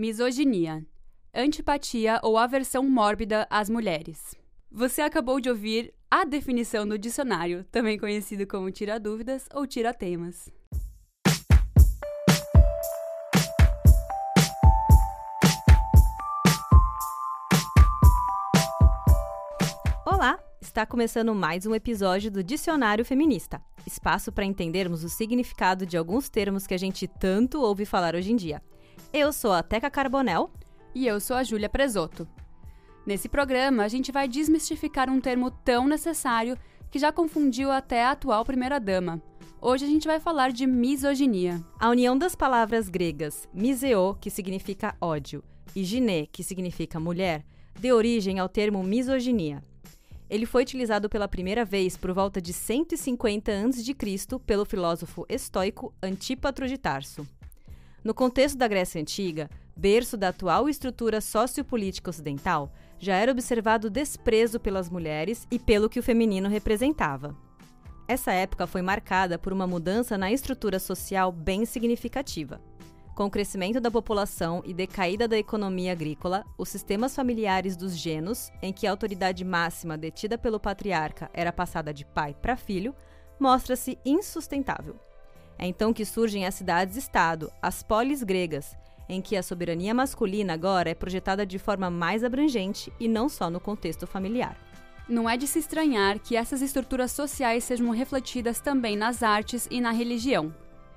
Misoginia. Antipatia ou aversão mórbida às mulheres. Você acabou de ouvir a definição do dicionário, também conhecido como tira-dúvidas ou tira-temas. Olá! Está começando mais um episódio do Dicionário Feminista espaço para entendermos o significado de alguns termos que a gente tanto ouve falar hoje em dia. Eu sou a Teca Carbonel. E eu sou a Júlia Presoto. Nesse programa, a gente vai desmistificar um termo tão necessário que já confundiu até a atual primeira-dama. Hoje a gente vai falar de misoginia. A união das palavras gregas miseo, que significa ódio, e giné, que significa mulher, deu origem ao termo misoginia. Ele foi utilizado pela primeira vez por volta de 150 a.C. pelo filósofo estoico Antípatro de Tarso. No contexto da Grécia Antiga, berço da atual estrutura sociopolítica ocidental, já era observado desprezo pelas mulheres e pelo que o feminino representava. Essa época foi marcada por uma mudança na estrutura social bem significativa. Com o crescimento da população e decaída da economia agrícola, os sistemas familiares dos genos, em que a autoridade máxima detida pelo patriarca era passada de pai para filho, mostra-se insustentável. É então que surgem as cidades-estado, as polis gregas, em que a soberania masculina agora é projetada de forma mais abrangente e não só no contexto familiar. Não é de se estranhar que essas estruturas sociais sejam refletidas também nas artes e na religião.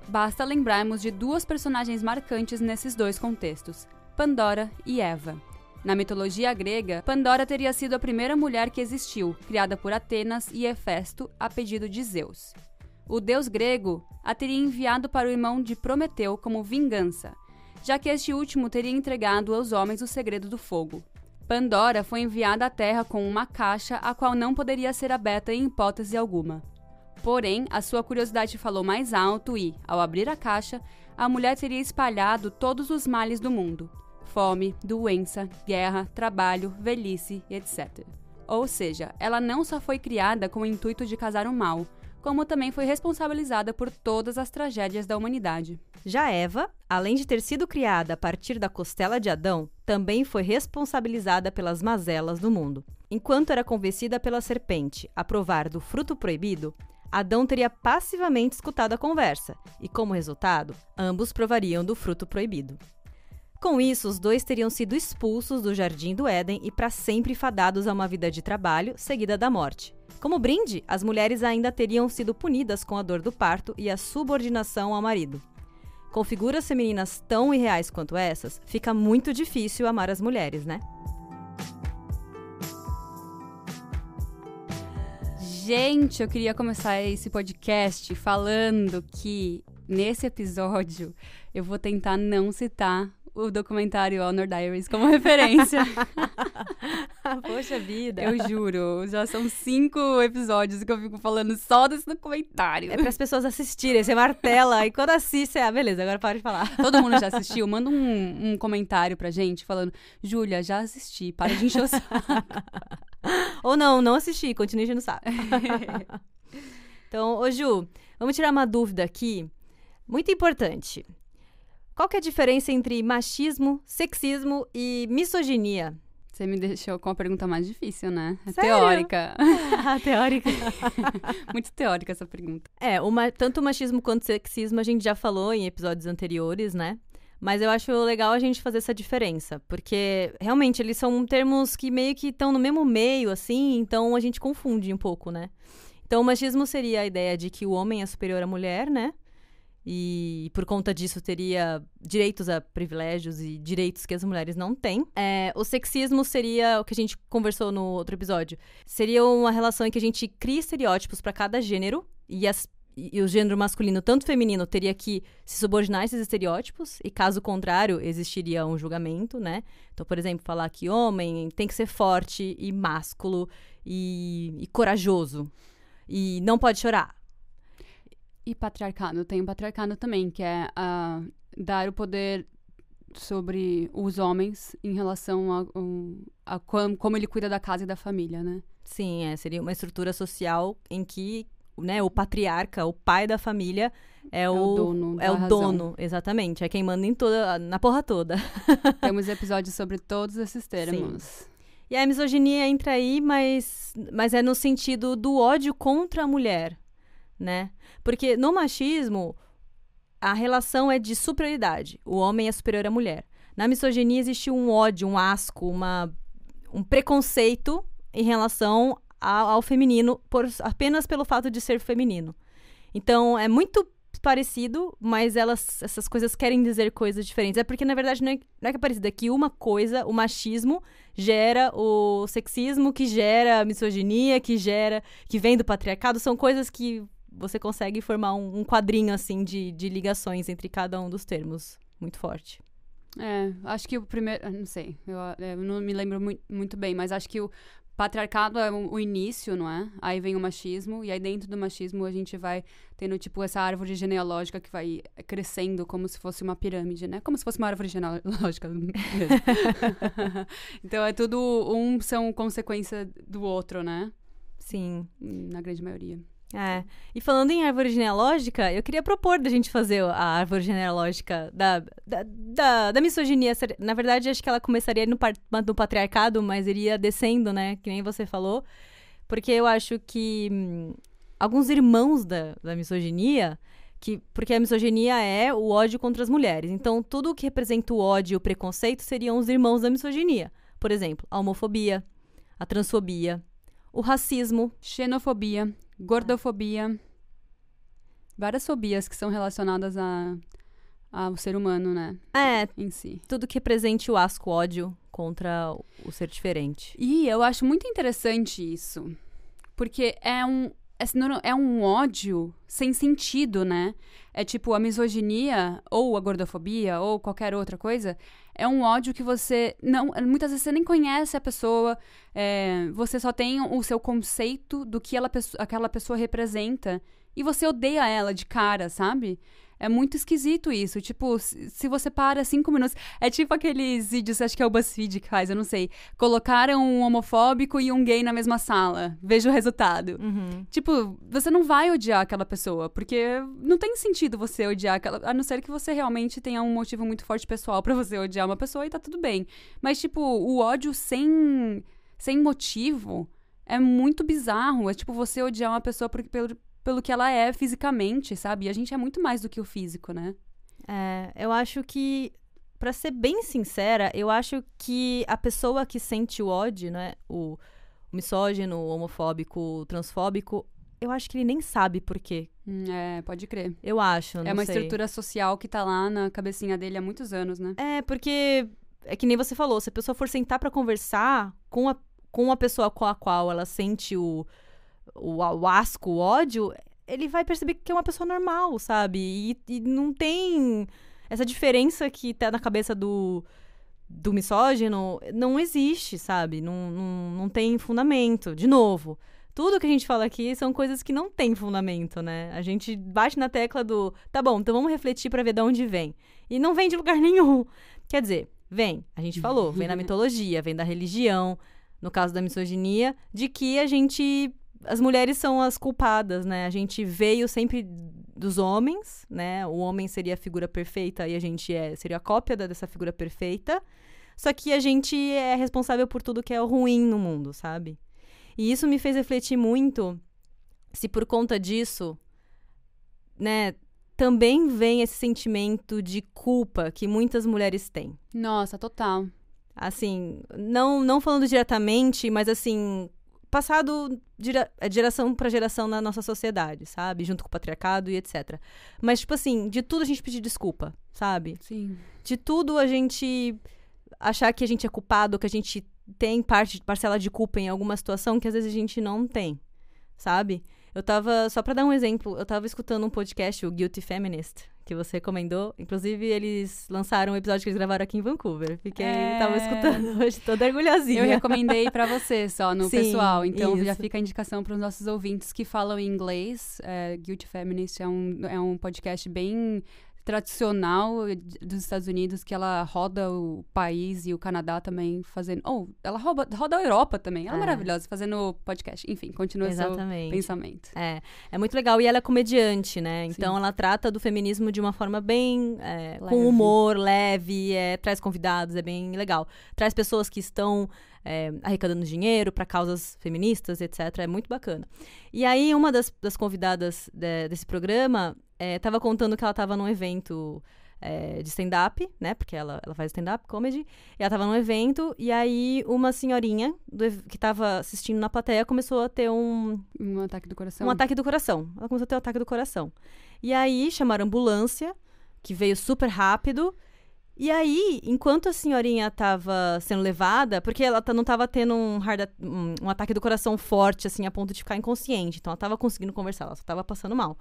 Basta lembrarmos de duas personagens marcantes nesses dois contextos: Pandora e Eva. Na mitologia grega, Pandora teria sido a primeira mulher que existiu, criada por Atenas e Hefesto a pedido de Zeus. O deus grego a teria enviado para o irmão de Prometeu como vingança, já que este último teria entregado aos homens o segredo do fogo. Pandora foi enviada à Terra com uma caixa a qual não poderia ser aberta em hipótese alguma. Porém, a sua curiosidade falou mais alto e, ao abrir a caixa, a mulher teria espalhado todos os males do mundo: fome, doença, guerra, trabalho, velhice, etc. Ou seja, ela não só foi criada com o intuito de casar o mal, como também foi responsabilizada por todas as tragédias da humanidade. Já Eva, além de ter sido criada a partir da costela de Adão, também foi responsabilizada pelas mazelas do mundo. Enquanto era convencida pela serpente a provar do fruto proibido, Adão teria passivamente escutado a conversa, e como resultado, ambos provariam do fruto proibido. Com isso, os dois teriam sido expulsos do jardim do Éden e para sempre fadados a uma vida de trabalho, seguida da morte. Como brinde, as mulheres ainda teriam sido punidas com a dor do parto e a subordinação ao marido. Com figuras femininas tão irreais quanto essas, fica muito difícil amar as mulheres, né? Gente, eu queria começar esse podcast falando que nesse episódio eu vou tentar não citar o documentário Honor Diaries como referência. Poxa vida. Eu juro, já são cinco episódios que eu fico falando só desse documentário. É para as pessoas assistirem, você martela, e quando assiste, ah, beleza, agora pode falar. Todo mundo já assistiu? Manda um, um comentário pra gente falando, Júlia, já assisti, para de encher o saco. Ou não, não assisti, continue enchendo o saco. então, ô Ju, vamos tirar uma dúvida aqui, muito importante. Qual que é a diferença entre machismo, sexismo e misoginia? Você me deixou com a pergunta mais difícil, né? É teórica. teórica. Muito teórica essa pergunta. É, uma, tanto machismo quanto sexismo a gente já falou em episódios anteriores, né? Mas eu acho legal a gente fazer essa diferença, porque realmente eles são termos que meio que estão no mesmo meio, assim, então a gente confunde um pouco, né? Então o machismo seria a ideia de que o homem é superior à mulher, né? E por conta disso teria direitos a privilégios e direitos que as mulheres não têm. É, o sexismo seria o que a gente conversou no outro episódio. Seria uma relação em que a gente cria estereótipos para cada gênero e, as, e o gênero masculino, tanto feminino, teria que se subordinar a esses estereótipos e caso contrário existiria um julgamento, né? Então, por exemplo, falar que homem tem que ser forte e másculo e, e corajoso e não pode chorar e patriarcado. Tem o patriarcado também, que é uh, dar o poder sobre os homens em relação a, a, a, como ele cuida da casa e da família, né? Sim, é, seria uma estrutura social em que né, o patriarca, o pai da família, é o, É o dono é o razão. dono, exatamente. É quem manda em toda, na porra toda. Temos episódios sobre todos esses termos. E a misoginia entra aí, mas, mas é no sentido do ódio contra a mulher, né? Porque no machismo, a relação é de superioridade. O homem é superior à mulher. Na misoginia existe um ódio, um asco, uma, um preconceito em relação ao, ao feminino, por, apenas pelo fato de ser feminino. Então, é muito parecido, mas elas, essas coisas querem dizer coisas diferentes. É porque, na verdade, não é, não é que é parecido, é que uma coisa, o machismo, gera o sexismo, que gera a misoginia, que gera, que vem do patriarcado, são coisas que você consegue formar um, um quadrinho, assim, de, de ligações entre cada um dos termos. Muito forte. É, acho que o primeiro. ah, Não sei, eu, eu não me lembro mui- muito bem, mas acho que o patriarcado é o, o início, não é? Aí vem o machismo, e aí dentro do machismo a gente vai tendo, tipo, essa árvore genealógica que vai crescendo como se fosse uma pirâmide, né? Como se fosse uma árvore genealógica. então é tudo. Um são consequência do outro, né? Sim. Na grande maioria. É. E falando em árvore genealógica, eu queria propor da gente fazer a árvore genealógica da, da, da, da misoginia. Na verdade, acho que ela começaria no, no patriarcado, mas iria descendo, né? Que nem você falou. Porque eu acho que hum, alguns irmãos da, da misoginia. Que, porque a misoginia é o ódio contra as mulheres. Então, tudo o que representa o ódio e o preconceito seriam os irmãos da misoginia. Por exemplo, a homofobia, a transfobia, o racismo, Xenofobia, gordofobia. Várias fobias que são relacionadas a, ao ser humano, né? É, Em si. tudo que represente o asco, ódio contra o- o ser diferente. E eu acho muito interessante isso. Porque é um. É É um ódio sem sentido, né? É tipo a misoginia, ou a gordofobia, ou qualquer outra coisa. É um ódio que você não. Muitas vezes você nem conhece a pessoa. é, você só tem o seu conceito do que ela, aquela pessoa representa. E você odeia ela de cara, sabe? É muito esquisito isso. Tipo, se você para cinco minutos. É tipo aqueles vídeos, acho que é o BuzzFeed que faz, eu não sei. Colocaram um homofóbico e um gay na mesma sala. Veja o resultado. Uhum. Tipo, você não vai odiar aquela pessoa, porque não tem sentido você odiar aquela. A não ser que você realmente tenha um motivo muito forte pessoal pra você odiar uma pessoa e tá tudo bem. Mas, tipo, o ódio sem, sem motivo é muito bizarro. É tipo você odiar uma pessoa por- pelo, pelo que ela é fisicamente, sabe? E a gente é muito mais do que o físico, né? É, eu acho que, pra ser bem sincera, eu acho que a pessoa que sente o ódio, né, o, o misógino, o homofóbico, o transfóbico, eu acho que ele nem sabe por quê. Hum, É, pode crer. Eu acho, É não uma sei. estrutura social que tá lá na cabecinha dele há muitos anos, né? É, porque é que nem você falou, se a pessoa for sentar pra conversar com a, com a pessoa com a qual ela sente o, o, o asco, o ódio, ele vai perceber que é uma pessoa normal, sabe? E, e não tem essa diferença que tá na cabeça do, do misógino, não existe, sabe? Não, não, não tem fundamento. De novo, tudo que a gente fala aqui são coisas que não têm fundamento, né? A gente bate na tecla do, tá bom, então vamos refletir pra ver de onde vem. E não vem de lugar nenhum. Quer dizer, vem, a gente falou, vem da mitologia, vem da religião, no caso da misoginia, de que a gente. As mulheres são as culpadas, né? A gente veio sempre dos homens, né? O homem seria a figura perfeita e a gente é, seria a cópia dessa figura perfeita. Só que a gente é responsável por tudo que é ruim no mundo, sabe? E isso me fez refletir muito se por conta disso, né, também vem esse sentimento de culpa que muitas mulheres têm. Nossa, total. Assim, não, não falando diretamente, mas assim, passado de gera- é, geração para geração na nossa sociedade, sabe? Junto com o patriarcado e etc. Mas, tipo assim, de tudo a gente pedir desculpa, sabe? Sim. De tudo a gente achar que a gente é culpado, que a gente tem parte, parcela de culpa em alguma situação que às vezes a gente não tem, sabe? Eu tava, só pra dar um exemplo, eu tava escutando um podcast, o Guilty Feminist, que você recomendou. Inclusive, eles lançaram um episódio que eles gravaram aqui em Vancouver. Fiquei, É. tava escutando hoje toda orgulhosinha. Eu recomendei pra você só no Sim, pessoal. Então já isso. fica a indicação para os nossos ouvintes que falam em inglês. É, Guilty Feminist é um, é um podcast bem tradicional dos Estados Unidos que ela roda o país e o Canadá também fazendo. Oh, ela roda, roda a Europa também. Ela é, é maravilhosa fazendo podcast. Enfim, continua Exatamente. seu pensamento. É, é muito legal. E ela é comediante, né? Então Sim. ela trata do feminismo de uma forma bem. É, com humor, leve, é, traz convidados, é bem legal. Traz pessoas que estão. É, arrecadando dinheiro para causas feministas, etc. É muito bacana. E aí, uma das, das convidadas de, desse programa é, contando que ela estava num evento é, de stand-up, né? Porque ela, ela faz stand-up comedy. E ela estava num evento, e aí uma senhorinha do, que estava assistindo na plateia começou a ter um. Um ataque do coração. Um ataque do coração. Ela começou a ter um ataque do coração. E aí chamaram a ambulância, que veio super rápido. E aí, enquanto a senhorinha estava sendo levada, porque ela não estava tendo um, hard, um, um, ataque do coração forte, assim, a ponto de ficar inconsciente. Então, ela estava conseguindo conversar, ela só estava passando mal.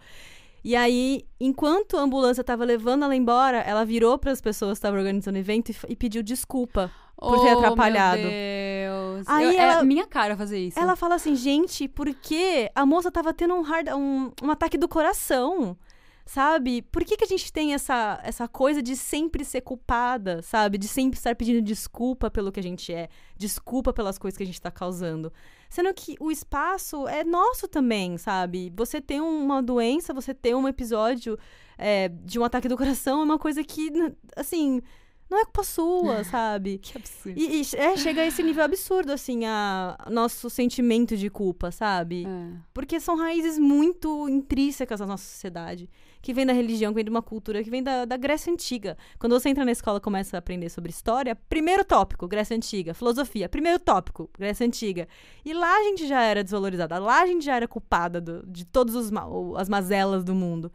E aí, enquanto a ambulância estava levando ela embora, ela virou para as pessoas que estavam organizando o evento e, e pediu desculpa por ter oh, atrapalhado. Meu Deus. Aí Eu, é ela, é minha cara fazer isso. Ela fala assim, gente, porque a moça estava tendo um, hard, um, um ataque do coração sabe? Por que, que a gente tem essa, essa coisa de sempre ser culpada, sabe? De sempre estar pedindo desculpa pelo que a gente é, desculpa pelas coisas que a gente está causando. Sendo que o espaço é nosso também, sabe? Você tem uma doença, você tem um episódio é, de um ataque do coração, é uma coisa que, assim, não é culpa sua, sabe? que absurdo. E, e, é, chega a esse nível absurdo, assim, a, nosso sentimento de culpa, sabe? É. Porque são raízes muito intrínsecas da nossa sociedade que vem da religião, que vem de uma cultura que vem da, da Grécia Antiga. Quando você entra na escola e começa a aprender sobre história, primeiro tópico, Grécia Antiga. Filosofia, primeiro tópico, Grécia Antiga. E lá a gente já era desvalorizada, lá a gente já era culpada do, de todas as mazelas do mundo.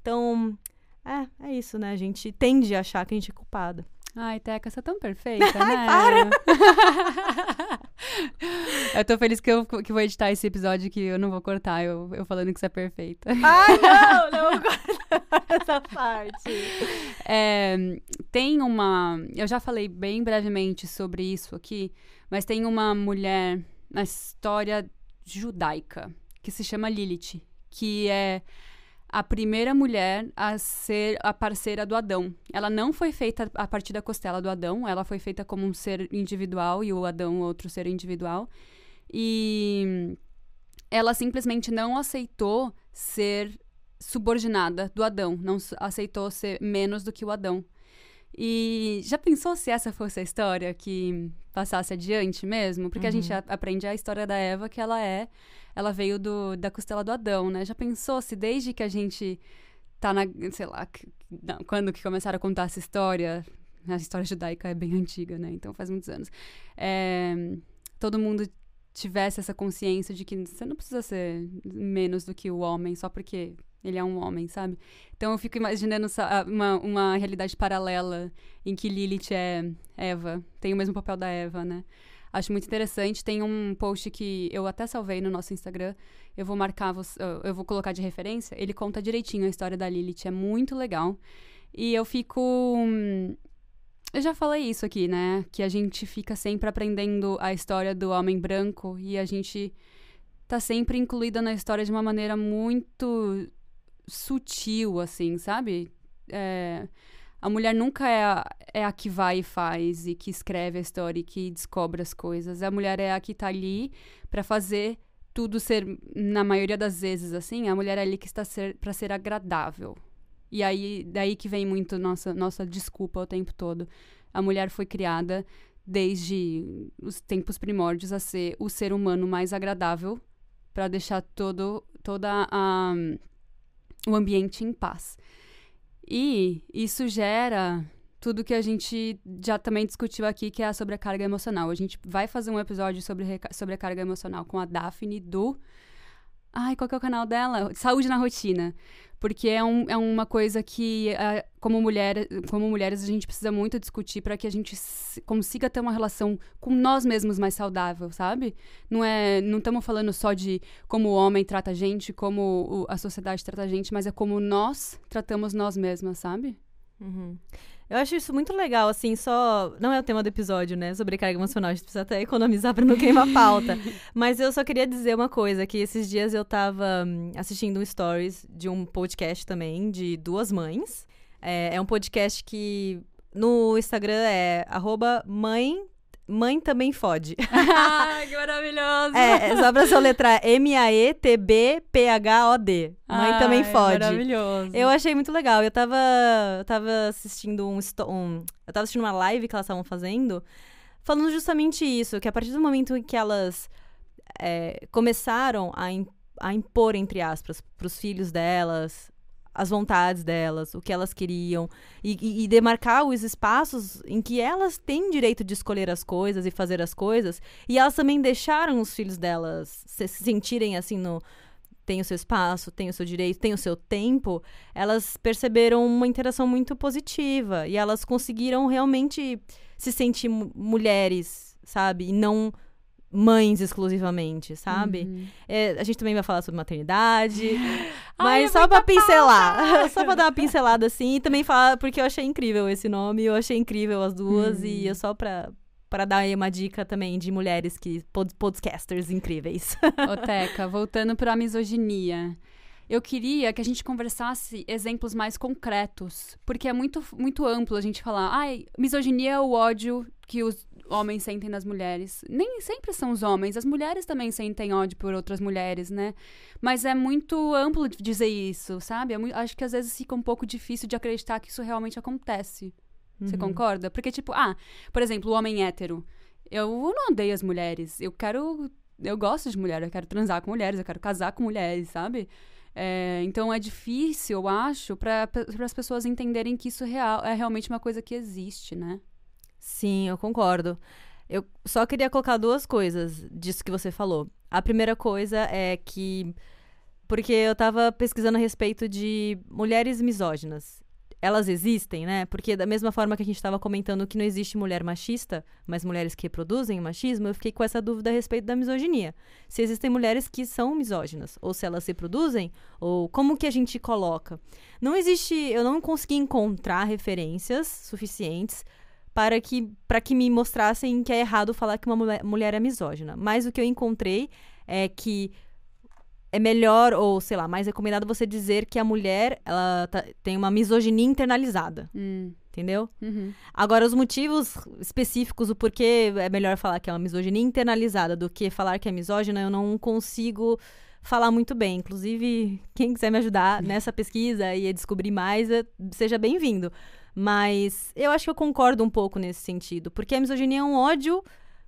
Então, é, é isso, né? A gente tende a achar que a gente é culpada. Ai, Teca, você é tão perfeita, Ai, né? para! eu tô feliz que eu que vou editar esse episódio que eu não vou cortar eu, eu falando que você é perfeita. Ai, não, não vou cortar essa parte. É, tem uma... Eu já falei bem brevemente sobre isso aqui, mas tem uma mulher na história judaica que se chama Lilith, que é a primeira mulher a ser a parceira do Adão. Ela não foi feita a partir da costela do Adão, ela foi feita como um ser individual e o Adão outro ser individual. E ela simplesmente não aceitou ser subordinada do Adão, não aceitou ser menos do que o Adão. E já pensou se essa fosse a história que passasse adiante mesmo? Porque uhum. a gente uhum. aprende a história da Eva, que ela é ela veio do, da costela do Adão, né? Já pensou se desde que a gente tá na, sei lá, não, quando que começaram a contar essa história, a história judaica é bem antiga, né? Então faz muitos anos. É, todo mundo tivesse essa consciência de que você não precisa ser menos do que o homem só porque ele é um homem, sabe? Então eu fico imaginando uma, uma realidade paralela em que Lilith é Eva, tem o mesmo papel da Eva, né? Acho muito interessante. Tem um post que eu até salvei no nosso Instagram. Eu vou marcar, eu vou colocar de referência. Ele conta direitinho a história da Lilith. É muito legal. E eu fico. Eu já falei isso aqui, né? Que a gente fica sempre aprendendo a história do homem branco e a gente tá sempre incluída na história de uma maneira muito sutil, assim, sabe? É, a mulher nunca é a, é a que vai e faz e que escreve a história e que descobre as coisas. A mulher é a que tá ali para fazer tudo ser, na maioria das vezes, assim, a mulher é ali que está ser, para ser agradável. E aí, daí que vem muito nossa, nossa desculpa o tempo todo. A mulher foi criada desde os tempos primórdios a ser o ser humano mais agradável para deixar todo toda a, o ambiente em paz. E isso gera tudo que a gente já também discutiu aqui, que é a sobrecarga emocional. A gente vai fazer um episódio sobre sobrecarga emocional com a Daphne do. Ai, qual que é o canal dela? Saúde na Rotina porque é, um, é uma coisa que, uh, como, mulher, como mulheres, a gente precisa muito discutir para que a gente consiga ter uma relação com nós mesmos mais saudável, sabe? Não é, não estamos falando só de como o homem trata a gente, como a sociedade trata a gente, mas é como nós tratamos nós mesmas, sabe? Uhum. Eu acho isso muito legal, assim, só. Não é o tema do episódio, né? Sobre carga emocional. A gente precisa até economizar pra não queimar pauta. Mas eu só queria dizer uma coisa: que esses dias eu tava hum, assistindo um stories de um podcast também, de duas mães. É, é um podcast que no Instagram é arroba mãe Mãe também fode. que maravilhoso! É, é só pra soletrar M-A-E-T-B-P-H-O-D. Mãe também fode. Maravilhoso. Eu achei muito legal. Eu tava, eu tava assistindo um, um. Eu tava assistindo uma live que elas estavam fazendo, falando justamente isso: que a partir do momento em que elas é, começaram a, a impor, entre aspas, pros filhos delas, as vontades delas, o que elas queriam, e, e, demarcar os espaços em que elas têm direito de escolher as coisas e fazer as coisas, e elas também deixaram os filhos delas se sentirem assim no tem o seu espaço, tem o seu direito, tem o seu tempo, elas perceberam uma interação muito positiva e elas conseguiram realmente se sentir mulheres, sabe? E não mães exclusivamente, sabe? Uhum. É, a gente também vai falar sobre maternidade. mas Ai, só pra pincelar. só pra dar uma pincelada assim. E também falar, porque eu achei incrível esse nome, eu achei incrível as duas. Uhum. E é só pra, para dar aí uma dica também de mulheres que pod podcasters incríveis. Ô, Teca, voltando para a misoginia. Eu queria que a gente conversasse exemplos mais concretos, porque é muito, muito amplo a gente falar, ai, misoginia é o ódio que os homens sentem nas mulheres. Nem sempre são os homens, as mulheres também sentem ódio por outras mulheres, né? Mas é muito amplo dizer isso, sabe? É muito, acho que às vezes fica um pouco difícil de acreditar que isso realmente acontece. Uhum. Você concorda? Porque, tipo, ah, por exemplo, o homem hétero. Eu não odeio as mulheres. Eu quero. Eu gosto de mulher, eu quero transar com mulheres, eu quero casar com mulheres, sabe? É, então é difícil, eu acho, para as pessoas entenderem que isso real, é realmente uma coisa que existe, né? Sim, eu concordo. Eu só queria colocar duas coisas disso que você falou. A primeira coisa é que. Porque eu tava pesquisando a respeito de mulheres misóginas. Elas existem, né? Porque da mesma forma que a gente estava comentando que não existe mulher machista, mas mulheres que reproduzem machismo, eu fiquei com essa dúvida a respeito da misoginia. Se existem mulheres que são misóginas, ou se elas reproduzem, ou como que a gente coloca. Não existe, eu não consegui encontrar referências suficientes para que, para que me mostrassem que é errado falar que uma mulher, mulher é misógina. Mas o que eu encontrei é que é melhor, ou sei lá, mais recomendado você dizer que a mulher ela tá, tem uma misoginia internalizada. Hum. Entendeu? Uhum. Agora, os motivos específicos, o porquê é melhor falar que é uma misoginia internalizada do que falar que é misógina, eu não consigo falar muito bem. Inclusive, quem quiser me ajudar nessa pesquisa e descobrir mais, é, seja bem-vindo. Mas eu acho que eu concordo um pouco nesse sentido, porque a misoginia é um ódio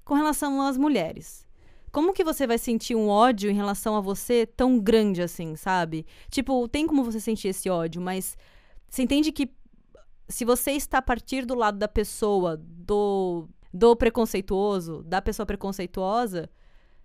com relação às mulheres. Como que você vai sentir um ódio em relação a você tão grande assim, sabe? Tipo, tem como você sentir esse ódio, mas você entende que se você está a partir do lado da pessoa, do, do preconceituoso, da pessoa preconceituosa,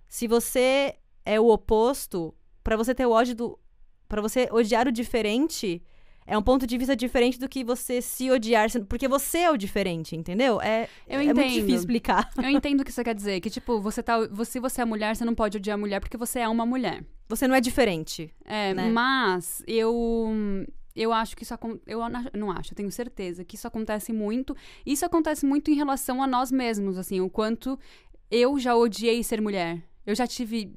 se você é o oposto, para você ter o ódio do. para você odiar o diferente, é um ponto de vista diferente do que você se odiar, porque você é o diferente, entendeu? É, eu é entendo. muito difícil explicar. Eu entendo o que você quer dizer, que tipo, você tá, se você é mulher, você não pode odiar a mulher porque você é uma mulher. Você não é diferente. É, né? mas eu eu acho que isso eu não acho, eu tenho certeza que isso acontece muito. Isso acontece muito em relação a nós mesmos, assim, o quanto eu já odiei ser mulher. Eu já tive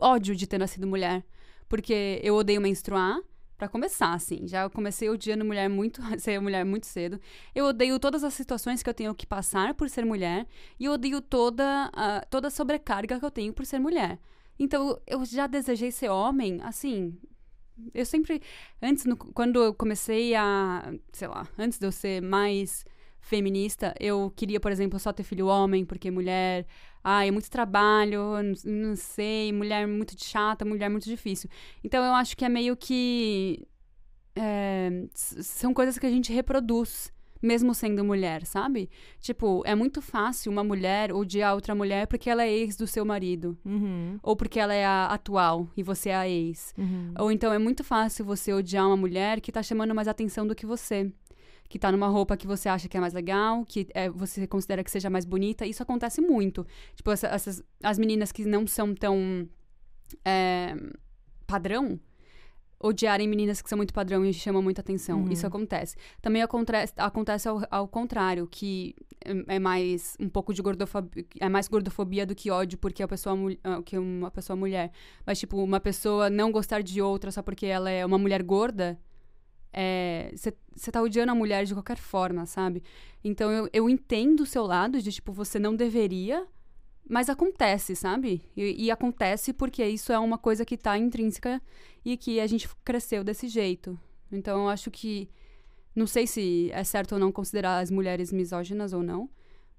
ódio de ter nascido mulher, porque eu odeio menstruar para começar, assim. Já comecei odiando mulher muito, ser mulher muito cedo. Eu odeio todas as situações que eu tenho que passar por ser mulher e eu odeio toda a, toda a sobrecarga que eu tenho por ser mulher. Então, eu já desejei ser homem, assim, eu sempre antes no, quando eu comecei a, sei lá, antes de eu ser mais feminista, eu queria, por exemplo, só ter filho homem, porque mulher, ai, é muito trabalho, não, não sei, mulher muito chata, mulher muito difícil. Então eu acho que é meio que. É, são coisas que a gente reproduz, mesmo sendo mulher, sabe? Tipo, é muito fácil uma mulher odiar outra mulher porque ela é ex do seu marido. Uhum. Ou porque ela é a atual e você é a ex. Uhum. Ou então é muito fácil você odiar uma mulher que tá chamando mais atenção do que você que tá numa roupa que você acha que é mais legal, que é, você considera que seja mais bonita. Isso acontece muito. Tipo, essa, essas, as meninas que não são tão é, padrão, odiarem meninas que são muito padrão e chamam muita atenção. Uhum. Isso acontece. Também acontece, acontece ao, ao contrário, que é, é mais um pouco de gordofobia, é mais gordofobia do que ódio porque a pessoa ah, que uma pessoa mulher. Mas tipo, uma pessoa não gostar de outra só porque ela é uma mulher gorda, Você é, tá odiando a mulher de qualquer forma, sabe? Então eu, eu entendo o seu lado de, tipo, você não deveria, mas acontece, sabe? E, e, acontece porque isso é uma coisa que tá intrínseca e que a gente cresceu desse jeito. Então eu acho que. Não sei se é certo ou não considerar as mulheres misóginas ou não,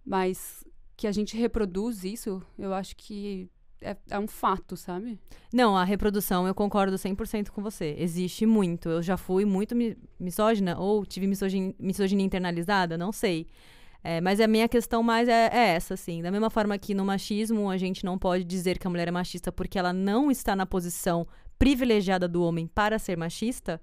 mas que a gente reproduz isso, eu acho que é, é, um fato, sabe? Não, a reprodução, eu concordo 100% com você. Existe muito. Eu já fui muito mi misógina ou tive misoginia, misoginia internalizada, não sei. É, mas a minha questão mais é, é, essa, assim. Da mesma forma que no machismo a gente não pode dizer que a mulher é machista porque ela não está na posição privilegiada do homem para ser machista,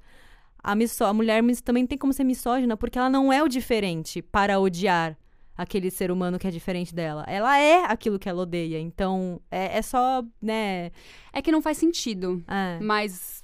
a, a mulher também tem como ser misógina porque ela não é o diferente para odiar aquele ser humano que é diferente dela. Ela é aquilo que ela odeia. Então, é, é só, né? É que não faz sentido. É. Mas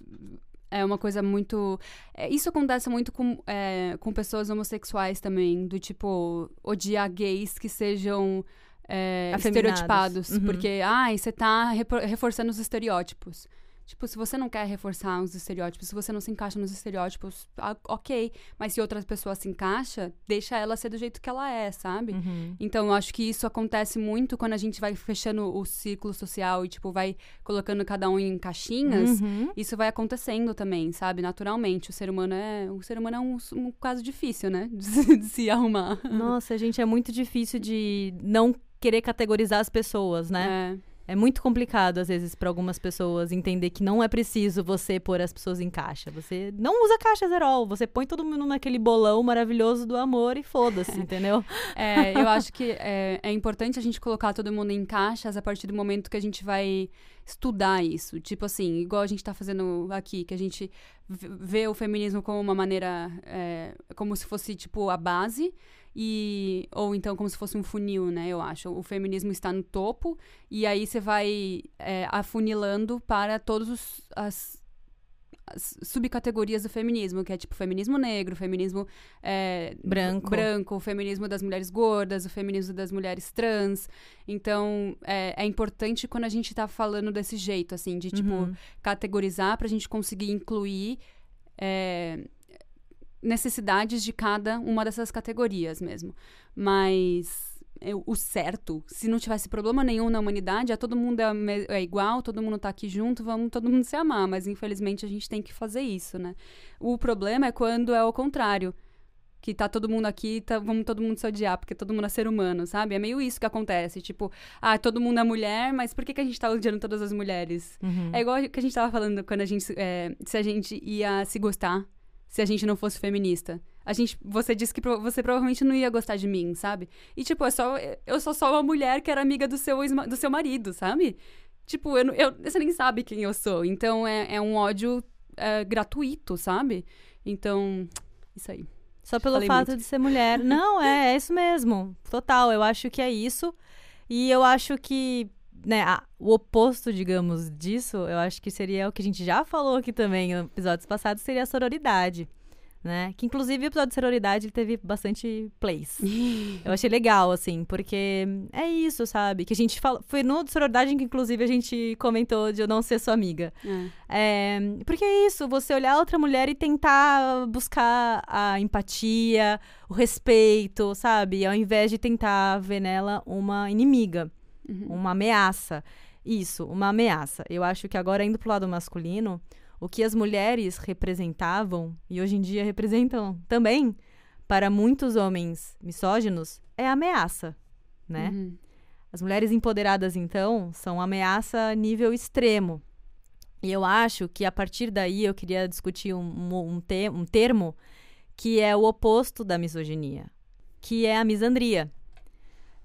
é uma coisa muito. É, isso acontece muito com, é, com pessoas homossexuais também, do tipo, odiar gays que sejam. É, estereotipados, uhum. porque, ai, você tá reforçando os estereótipos. Tipo, se você não quer reforçar os estereótipos, se você não se encaixa nos estereótipos, ok. Mas se outra pessoa se encaixa, deixa ela ser do jeito que ela é, sabe? Uhum. Então, eu acho que isso acontece muito quando a gente vai fechando o ciclo social e, tipo, vai colocando cada um em caixinhas. Uhum. Isso vai acontecendo também, sabe? Naturalmente. O ser humano é, o ser humano é um, um caso difícil, né? De, de se arrumar. Nossa, gente, é muito difícil de não querer categorizar as pessoas, né? É. É muito complicado, às vezes, para algumas pessoas entender que não é preciso você pôr as pessoas em caixa. Você não usa caixa zero, você põe todo mundo naquele bolão maravilhoso do amor e foda-se, entendeu? É, eu acho que é, é, importante a gente colocar todo mundo em caixas a partir do momento que a gente vai estudar isso. Tipo assim, igual a gente está fazendo aqui, que a gente vê o feminismo como uma maneira, é, como se fosse, tipo, a base e ou então como se fosse um funil, né? Eu acho. O feminismo está no topo e aí você vai é, afunilando para todas as, as, subcategorias do feminismo, que é tipo feminismo negro, feminismo é, branco, branco, o feminismo das mulheres gordas, o feminismo das mulheres trans. Então é, é importante quando a gente está falando desse jeito, assim, de tipo uhum. categorizar para a gente conseguir incluir é, necessidades de cada uma dessas categorias mesmo. Mas eu, o certo, se não tivesse problema nenhum na humanidade, é todo mundo é, é, igual, todo mundo tá aqui junto, vamos todo mundo se amar. Mas infelizmente a gente tem que fazer isso, né? O problema é quando é o contrário. Que tá todo mundo aqui, tá, vamos todo mundo se odiar, porque todo mundo é ser humano, sabe? É meio isso que acontece. Tipo, ah, todo mundo é mulher, mas por que, que a gente tá odiando todas as mulheres? Uhum. É igual que a gente tava falando quando a gente. É, se a gente ia se gostar se a gente não fosse feminista. A gente, você disse que você provavelmente não ia gostar de mim, sabe? E tipo, é só, eu sou só uma mulher que era amiga do seu, do seu marido, sabe? Tipo, eu, eu, você nem sabe quem eu sou. Então é, é um ódio é, gratuito, sabe? Então, isso aí. Só pelo Falei fato muito. de ser mulher. Não, é, é isso mesmo. Total, eu acho que é isso. E eu acho que né, a, o oposto, digamos, disso, eu acho que seria o que a gente já falou aqui também em episódios passados, seria a sororidade. Né? Que inclusive o episódio de sororidade ele teve bastante plays. eu achei legal, assim, porque é isso, sabe? Que a gente fala. Foi no de sororidade que, inclusive, a gente comentou de eu não ser sua amiga. É. É, porque é isso, você olhar outra mulher e tentar buscar a empatia, o respeito, sabe? Ao invés de tentar ver nela uma inimiga uhum. uma ameaça. Isso, uma ameaça. Eu acho que agora, indo pro lado masculino, o que as mulheres representavam, e hoje em dia representam também, para muitos homens misóginos, é ameaça, né? Uhum. As mulheres empoderadas, então, são ameaça nível extremo. E eu acho que a partir daí eu queria discutir um, um, um, te um termo que é o oposto da misoginia, que é a misandria.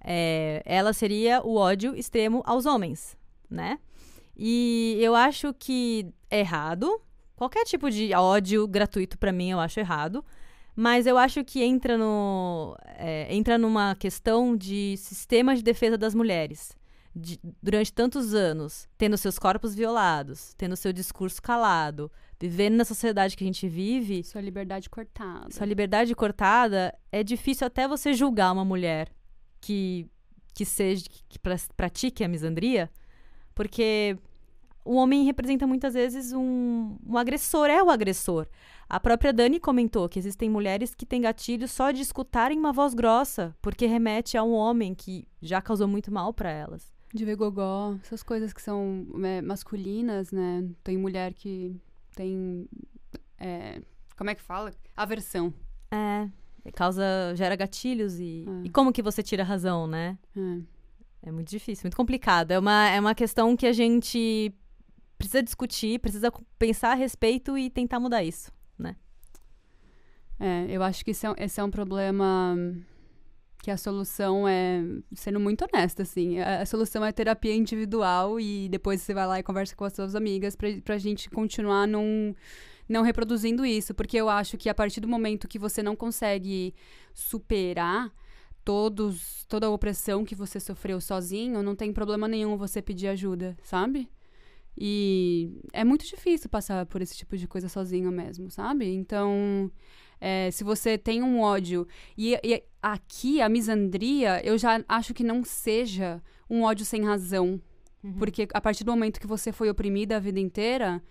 É, ela seria o ódio extremo aos homens, né? E eu acho que é errado. Qualquer tipo de ódio gratuito para mim eu acho errado. Mas eu acho que entra, no, é, entra numa questão de sistema de defesa das mulheres. De, durante tantos anos, tendo seus corpos violados, tendo seu discurso calado, vivendo na sociedade que a gente vive. Sua liberdade cortada. Sua liberdade cortada, é difícil até você julgar uma mulher que, que seja que pratique a misandria, porque o homem representa muitas vezes um, um agressor, é o agressor. A própria Dani comentou que existem mulheres que têm gatilho só de escutarem uma voz grossa, porque remete a um homem que já causou muito mal para elas. De ver gogó, essas coisas que são é, masculinas, né? Tem mulher que tem. É, como é que fala? Aversão. É. Causa. gera gatilhos e. É. E como que você tira a razão, né? É. É muito difícil, muito complicado. É uma, é uma questão que a gente precisa discutir, precisa pensar a respeito e tentar mudar isso né? É, eu acho que esse é, esse é um problema que a solução é sendo muito honesta, assim. A, a, solução é terapia individual e depois você vai lá e conversa com as suas amigas pra, pra gente continuar não, não reproduzindo isso. Porque eu acho que a partir do momento que você não consegue superar todos, toda a opressão que você sofreu sozinho, não tem problema nenhum você pedir ajuda, sabe? E é muito difícil passar por esse tipo de coisa sozinho mesmo, sabe? Então, é, se você tem um ódio. E, e, aqui, a misandria, eu já acho que não seja um ódio sem razão. Uhum. Porque a partir do momento que você foi oprimida a vida inteira,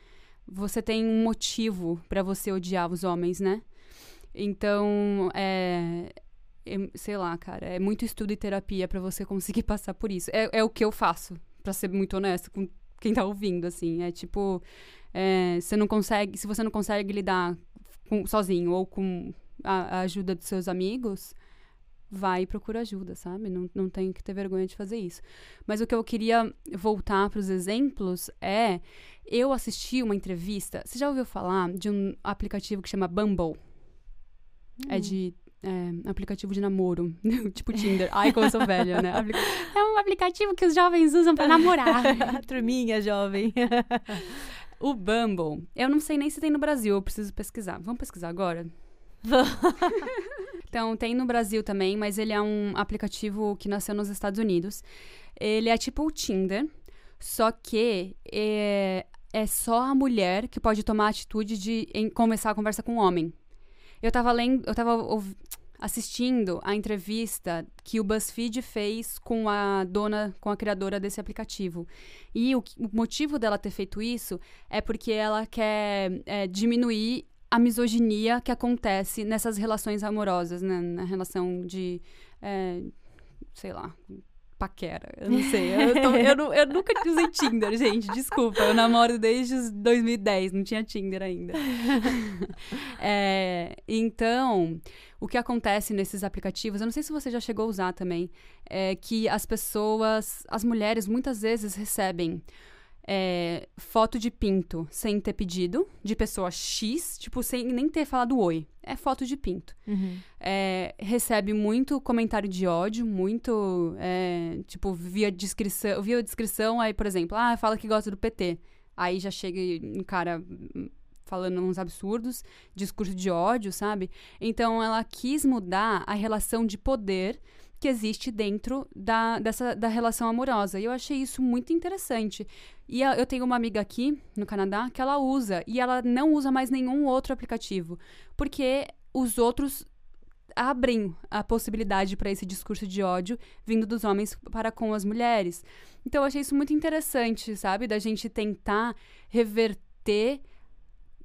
você tem um motivo para você odiar os homens, né? Então, é, é, sei lá, cara, é muito estudo e terapia para você conseguir passar por isso. É, é o que eu faço, para ser muito honesta com quem tá ouvindo, assim. É tipo, é, você não consegue, se você não consegue lidar com, sozinho ou com a, a, ajuda dos seus amigos, vai e procura ajuda, sabe? Não, não tem que ter vergonha de fazer isso. Mas o que eu queria voltar para os exemplos é, eu assisti uma entrevista, você já ouviu falar de um aplicativo que chama Bumble? É hum. É de é, aplicativo de namoro, tipo Tinder. Ai, como eu sou velha, né? É um aplicativo que os jovens usam para namorar. Turminha jovem. o Bumble, eu não sei nem se tem no Brasil, eu preciso pesquisar. Vamos pesquisar agora? Então, tem no Brasil também, mas ele é um aplicativo que nasceu nos Estados Unidos. Ele é tipo o Tinder, só que é, é só a mulher que pode tomar a atitude de em, começar a conversa com o homem. Eu tava lendo, eu tava assistindo a entrevista que o BuzzFeed fez com a dona, com a criadora desse aplicativo. E o, o motivo dela ter feito isso é porque ela quer é, diminuir a misoginia que acontece nessas relações amorosas, né? Na relação de, é, sei lá, paquera. Eu não sei. Eu, tô, eu, não, eu, nunca usei Tinder, gente. Desculpa. Eu namoro desde 2010. Não tinha Tinder ainda. é, então, o que acontece nesses aplicativos, eu não sei se você já chegou a usar também, é que as pessoas, as mulheres, muitas vezes recebem é, foto de pinto sem ter pedido, de pessoa X, tipo, sem nem ter falado oi. É foto de pinto. Uhum. É, recebe muito comentário de ódio, muito, é, tipo, via descrição, via descrição, aí, por exemplo, ah, fala que gosta do PT. Aí já chega um cara falando uns absurdos, discurso de ódio, sabe? Então ela quis mudar a relação de poder que existe dentro da, dessa, da relação amorosa. E eu achei isso muito interessante. E eu tenho uma amiga aqui no Canadá que ela usa e ela não usa mais nenhum outro aplicativo, porque os outros abrem a possibilidade para esse discurso de ódio vindo dos homens para com as mulheres. Então eu achei isso muito interessante, sabe, da gente tentar reverter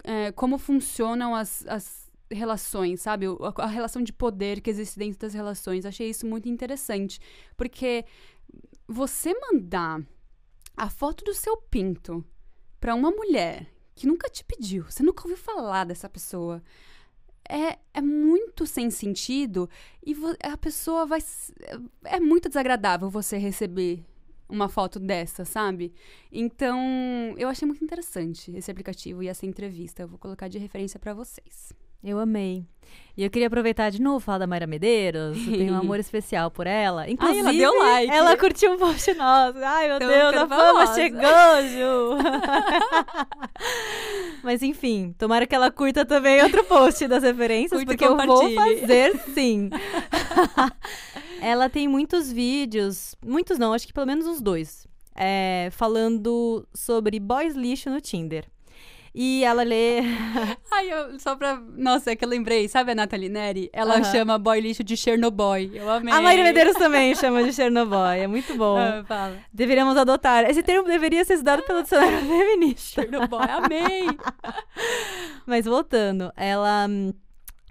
é, como funcionam as, as relações, sabe? A, a, relação de poder que existe dentro das relações. Achei isso muito interessante. Porque você mandar a foto do seu pinto para uma mulher que nunca te pediu, você nunca ouviu falar dessa pessoa, é, é muito sem sentido e a pessoa vai. É muito desagradável você receber uma foto dessa, sabe? Então, eu achei muito interessante esse aplicativo e essa entrevista. Eu vou colocar de referência para vocês. Eu amei. E eu queria aproveitar de novo falar da Mayra Medeiros. Eu tenho um amor especial por ela. Inclusive, Ai, ela deu like. Ela curtiu um post nosso. Ai, meu Deus, a fama chegou, Ju. Mas enfim, tomara que ela curta também outro post das referências, porque eu vou fazer sim. ela tem muitos vídeos, muitos não, acho que pelo menos uns dois, é, falando sobre boys lixo no Tinder. E ela lê. Ai, eu, só pra. Nossa, é que eu lembrei. Sabe a Nathalie Neri? Ela Aham. chama boy lixo de Chernobyl. Eu amei. A Maíra Medeiros também chama de Chernobyl. É muito bom. Ah, fala. Deveríamos adotar. Esse termo deveria ser estudado pelo dicionário feminista. Chernobyl, amei. Mas voltando, ela,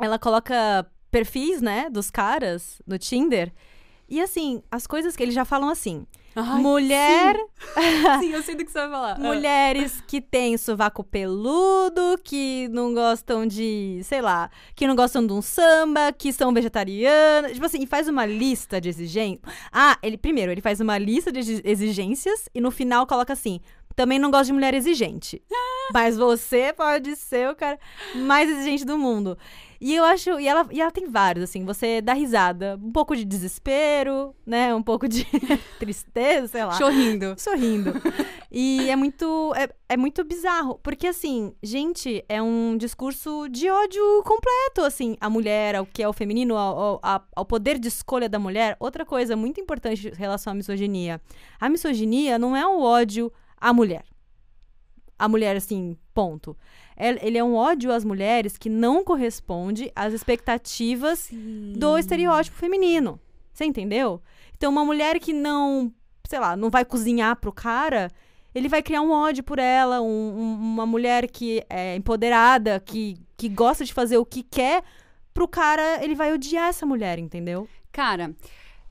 ela coloca perfis, né, dos caras no Tinder. E assim, as coisas que eles já falam assim. Ai, mulher, Sim, eu sei do que você vai falar. Ah. mulheres que têm sovaco peludo, que não gostam de, sei lá, que não gostam de um samba, que são vegetarianas. Tipo assim, e faz uma lista de exigências. Ah, ele primeiro, ele faz uma lista de exi- exigências e no final coloca assim: também não gosto de mulher exigente. Mas você pode ser o cara mais exigente do mundo. E eu acho. E ela, e ela tem vários, assim. Você dá risada. Um pouco de desespero, né? Um pouco de tristeza, sei lá. Chorrindo. Sorrindo. E é muito. É, é muito bizarro. Porque, assim, gente, é um discurso de ódio completo, assim. A mulher, ao que é o feminino, ao, ao, ao poder de escolha da mulher. Outra coisa muito importante em relação à misoginia. A misoginia não é um ódio à mulher. A mulher, assim, ponto. É- Ele é um ódio às mulheres que não corresponde às expectativas do estereótipo feminino. Você entendeu? Então, uma mulher que não, sei lá, não vai cozinhar pro cara, ele vai criar um ódio por ela. um- um- uma mulher que é empoderada, que, que gosta de fazer o que quer, pro cara, ele vai odiar essa mulher, entendeu? Cara,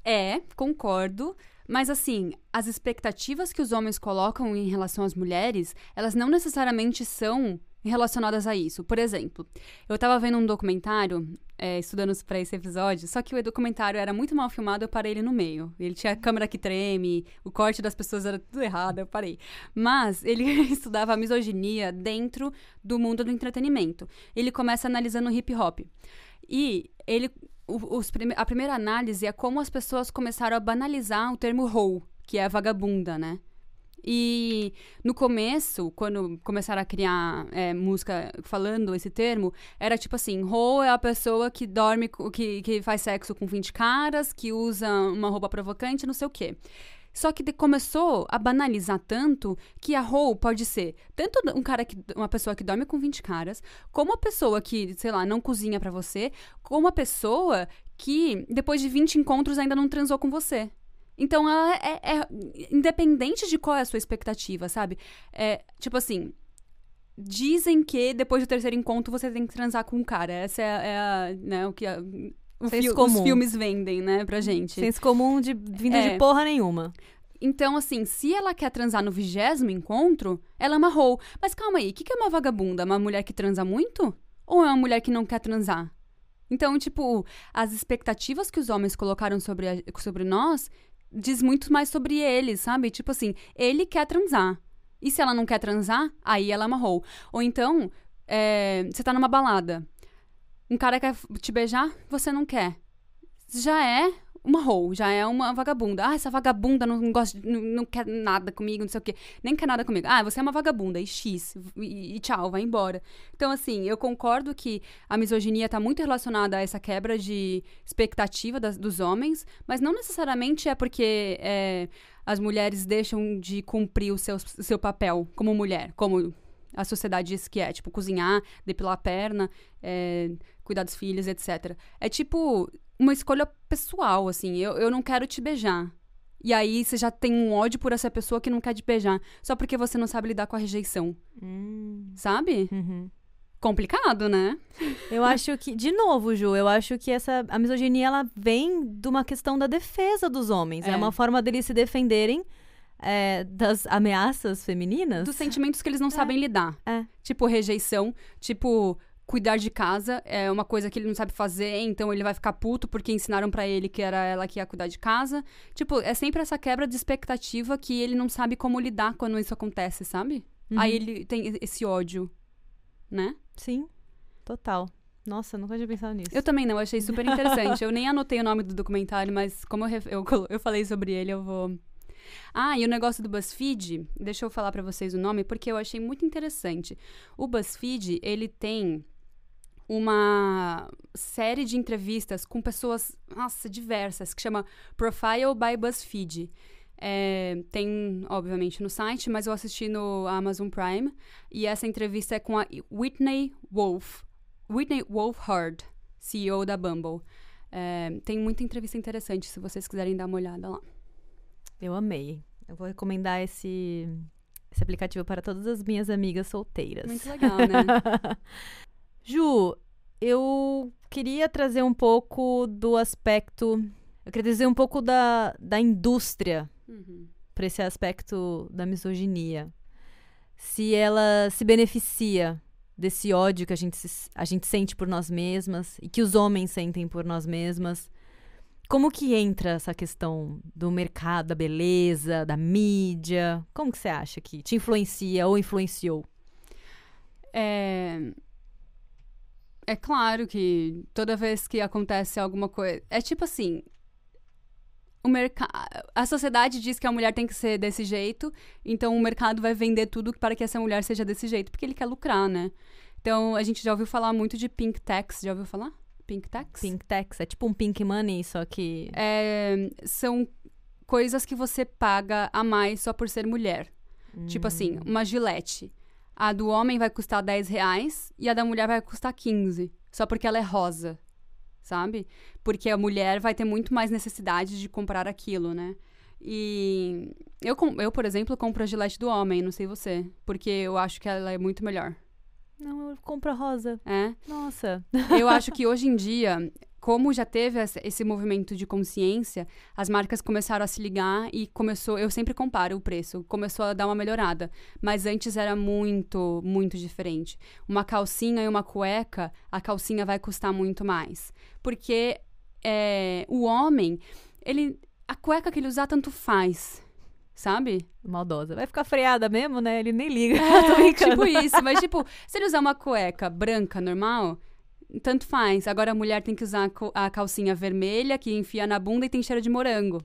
é, concordo. Mas assim, as expectativas que os homens colocam em relação às mulheres, elas não necessariamente são relacionadas a isso. Por exemplo, eu tava vendo um documentário, é, estudando pra esse episódio, só que o documentário era muito mal filmado, eu parei ele no meio. Ele tinha a câmera que treme, o corte das pessoas era tudo errado, eu parei. Mas ele estudava a misoginia dentro do mundo do entretenimento. Ele começa analisando o hip hop. E ele os a primeira análise é como as pessoas começaram a banalizar o termo hoe, que é vagabunda, né? E no começo, quando começaram a criar é, música falando esse termo, era tipo assim: hoe é a pessoa que dorme, que, que faz sexo com 20 caras, que usa uma roupa provocante, não sei o quê. Só que começou a banalizar tanto que a hoe pode ser tanto um cara que uma pessoa que dorme com 20 caras, como a pessoa que, sei lá, não cozinha pra você, como a pessoa que depois de 20 encontros ainda não transou com você. Então ela é, é- independente de qual é a sua expectativa, sabe? É tipo assim, dizem que depois do terceiro encontro você tem que transar com um cara. Essa é, é a, né, o que a- o comum. os filmes vendem, né, pra gente. Senso comum de vinda É. de porra nenhuma. Então, assim, se ela quer transar no vigésimo encontro, ela amarrou. Mas calma aí, o que, que é uma vagabunda? Uma mulher que transa muito? Ou é uma mulher que não quer transar? Então, tipo, as expectativas que os homens colocaram sobre, a- sobre nós diz muito mais sobre eles, sabe? Tipo assim, ele quer transar. E se ela não quer transar, aí ela amarrou. Ou então, é, você tá numa balada. Um cara quer te beijar, você não quer. Já é uma hoe, já é uma vagabunda. Ah, essa vagabunda não, gosta, não, não quer nada comigo, não sei o quê. Nem quer nada comigo. Ah, você é uma vagabunda, e X, e, e tchau, vai embora. Então, assim, eu concordo que a misoginia está muito relacionada a essa quebra de expectativa das- dos homens, mas não necessariamente é porque é, as mulheres deixam de cumprir o seu, o seu papel como mulher, como a sociedade diz que é, tipo, cozinhar, depilar a perna, é, cuidar dos filhos, etc. É tipo uma escolha pessoal, assim. Eu, eu não quero te beijar. E aí você já tem um ódio por essa pessoa que não quer te beijar. Só porque você não sabe lidar com a rejeição. Sabe? Uhum. Complicado, né? Eu acho que, de novo, Ju, eu acho que essa a misoginia ela vem de uma questão da defesa dos homens. É, É. uma forma deles se defenderem é, das ameaças femininas. Dos sentimentos que eles não sabem lidar. É. Tipo, rejeição. Tipo, cuidar de casa é uma coisa que ele não sabe fazer, então ele vai ficar puto porque ensinaram pra ele que era ela que ia cuidar de casa. Tipo, é sempre essa quebra de expectativa que ele não sabe como lidar quando isso acontece, sabe? Uhum. Aí ele tem esse ódio, né? Sim, total. Nossa, nunca tinha pensado nisso. Eu também não, achei super interessante. eu nem anotei o nome do documentário, mas como eu, eu, eu falei sobre ele, eu vou. Ah, e o negócio do BuzzFeed, deixa eu falar pra vocês o nome, porque eu achei muito interessante. O BuzzFeed, ele tem uma série de entrevistas com pessoas, nossa, diversas, que chama Profile by BuzzFeed. É, tem, obviamente, no site, mas eu assisti no Amazon Prime. E essa entrevista é com a Whitney Wolf. Whitney Wolfhard, CEO da Bumble. É, tem muita entrevista interessante, se vocês quiserem dar uma olhada lá. Eu amei. Eu vou recomendar esse, esse aplicativo para todas as minhas amigas solteiras. Muito legal, né? Ju, eu queria trazer um pouco do aspecto. Eu queria dizer um pouco da, da indústria Uhum. para esse aspecto da misoginia. Se ela se beneficia desse ódio que a gente, se- a gente sente por nós mesmas e que os homens sentem por nós mesmas. Como que entra essa questão do mercado, da beleza, da mídia? Como que você acha que te influencia ou influenciou? É... é claro que toda vez que acontece alguma coisa. É tipo assim. O mercado, a sociedade diz que a mulher tem que ser desse jeito, então o mercado vai vender tudo para que essa mulher seja desse jeito, porque ele quer lucrar, né? Então a gente já ouviu falar muito de pink tax, já ouviu falar? Pink tax? Pink tax é tipo um pink money, só que É, são coisas que você paga a mais só por ser mulher. Tipo assim, uma gilete. A do homem vai custar 10 reais e a da mulher vai custar 15. Só porque ela é rosa. Sabe? Porque a mulher vai ter muito mais necessidade de comprar aquilo, né? E eu, eu, por exemplo, compro a gilete do homem, não sei você. Porque eu acho que ela é muito melhor. não, eu compro a rosa. É? Nossa. Eu acho que hoje em dia, como já teve esse movimento de consciência, as marcas começaram a se ligar e começou. Eu sempre comparo o preço, começou a dar uma melhorada. Mas antes era muito, muito diferente. Uma calcinha e uma cueca, a calcinha vai custar muito mais. Porque é, o homem, ele. A cueca que ele usar tanto faz. Sabe? Maldosa. Vai ficar freada mesmo, né? Ele nem liga. É, tipo isso. Mas, tipo, se ele usar uma cueca branca normal, tanto faz. Agora a mulher tem que usar a calcinha vermelha, que enfia na bunda e tem cheiro de morango.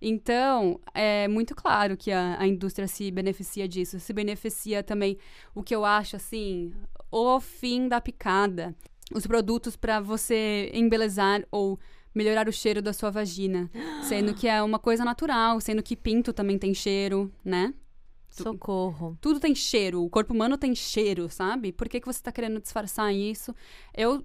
Então, é muito claro que a, a indústria se beneficia disso. Se beneficia também o que eu acho, assim, o fim da picada. Os produtos para você embelezar ou melhorar o cheiro da sua vagina. Sendo que é uma coisa natural, sendo que pinto também tem cheiro, né? Socorro. Tudo tem cheiro, o corpo humano tem cheiro, sabe? Por que, que você tá querendo disfarçar isso? Eu,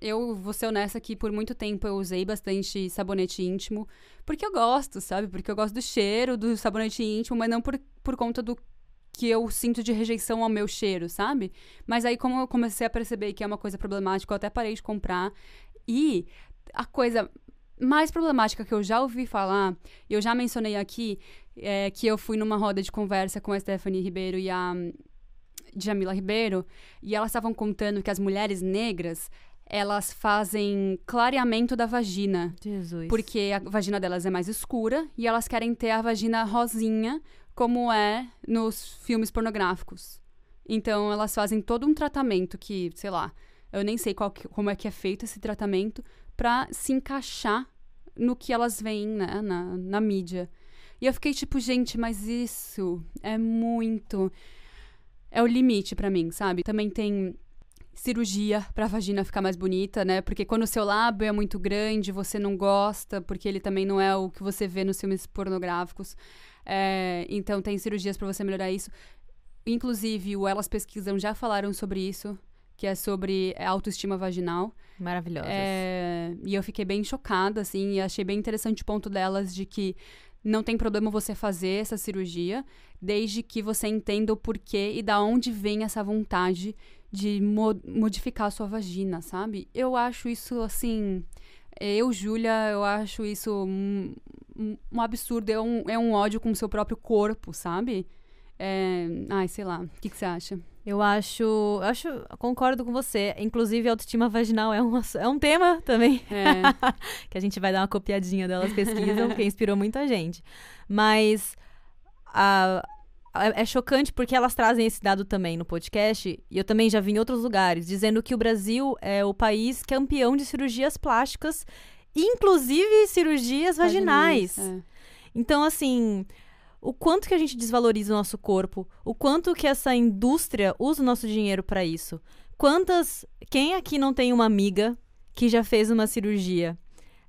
eu vou ser honesta que por muito tempo eu usei bastante sabonete íntimo, porque eu gosto, sabe? Porque eu gosto do cheiro do sabonete íntimo, mas não por, por conta do que eu sinto de rejeição ao meu cheiro, sabe? Mas aí, como eu comecei a perceber que é uma coisa problemática, eu até parei de comprar. E a coisa mais problemática que eu já ouvi falar, e eu já mencionei aqui, é que eu fui numa roda de conversa com a Stephanie Ribeiro e a hum, Jamila Ribeiro, e elas estavam contando que as mulheres negras, elas fazem clareamento da vagina. Jesus. Porque a vagina delas é mais escura e elas querem ter a vagina rosinha, como é nos filmes pornográficos. Então elas fazem todo um tratamento que, sei lá, eu nem sei qual que- como é que é feito esse tratamento pra se encaixar no que elas veem né, na, na mídia. E eu fiquei tipo, gente, mas isso é muito. É o limite pra mim, sabe? Também tem cirurgia pra vagina ficar mais bonita, né? Porque quando o seu lábio é muito grande, você não gosta, porque ele também não é o que você vê nos filmes pornográficos. É, então tem cirurgias pra você melhorar isso. Inclusive, o Elas Pesquisam já falaram sobre isso, que é sobre autoestima vaginal. Maravilhosas. É, e eu fiquei bem chocada, assim, e achei bem interessante o ponto delas de que não tem problema você fazer essa cirurgia, desde que você entenda o porquê e da onde vem essa vontade de mo- modificar a sua vagina, sabe? Eu acho isso, assim. Eu, Júlia, eu acho isso um, um- um absurdo. É um, é um ódio com o seu próprio corpo, sabe? É, ai, sei lá. O que, que você acha? Eu acho, eu acho, concordo com você. Inclusive, autoestima vaginal é um, é um tema também É, que a gente vai dar uma copiadinha delas pesquisam, que inspirou muita gente. Mas a- a- é chocante porque elas trazem esse dado também no podcast, e eu também já vi em outros lugares, dizendo que o Brasil é o país campeão de cirurgias plásticas, inclusive cirurgias vaginais. É. Então, assim, o quanto que a gente desvaloriza o nosso corpo, o quanto que essa indústria usa o nosso dinheiro para isso. Quantas. Quem aqui não tem uma amiga que já fez uma cirurgia?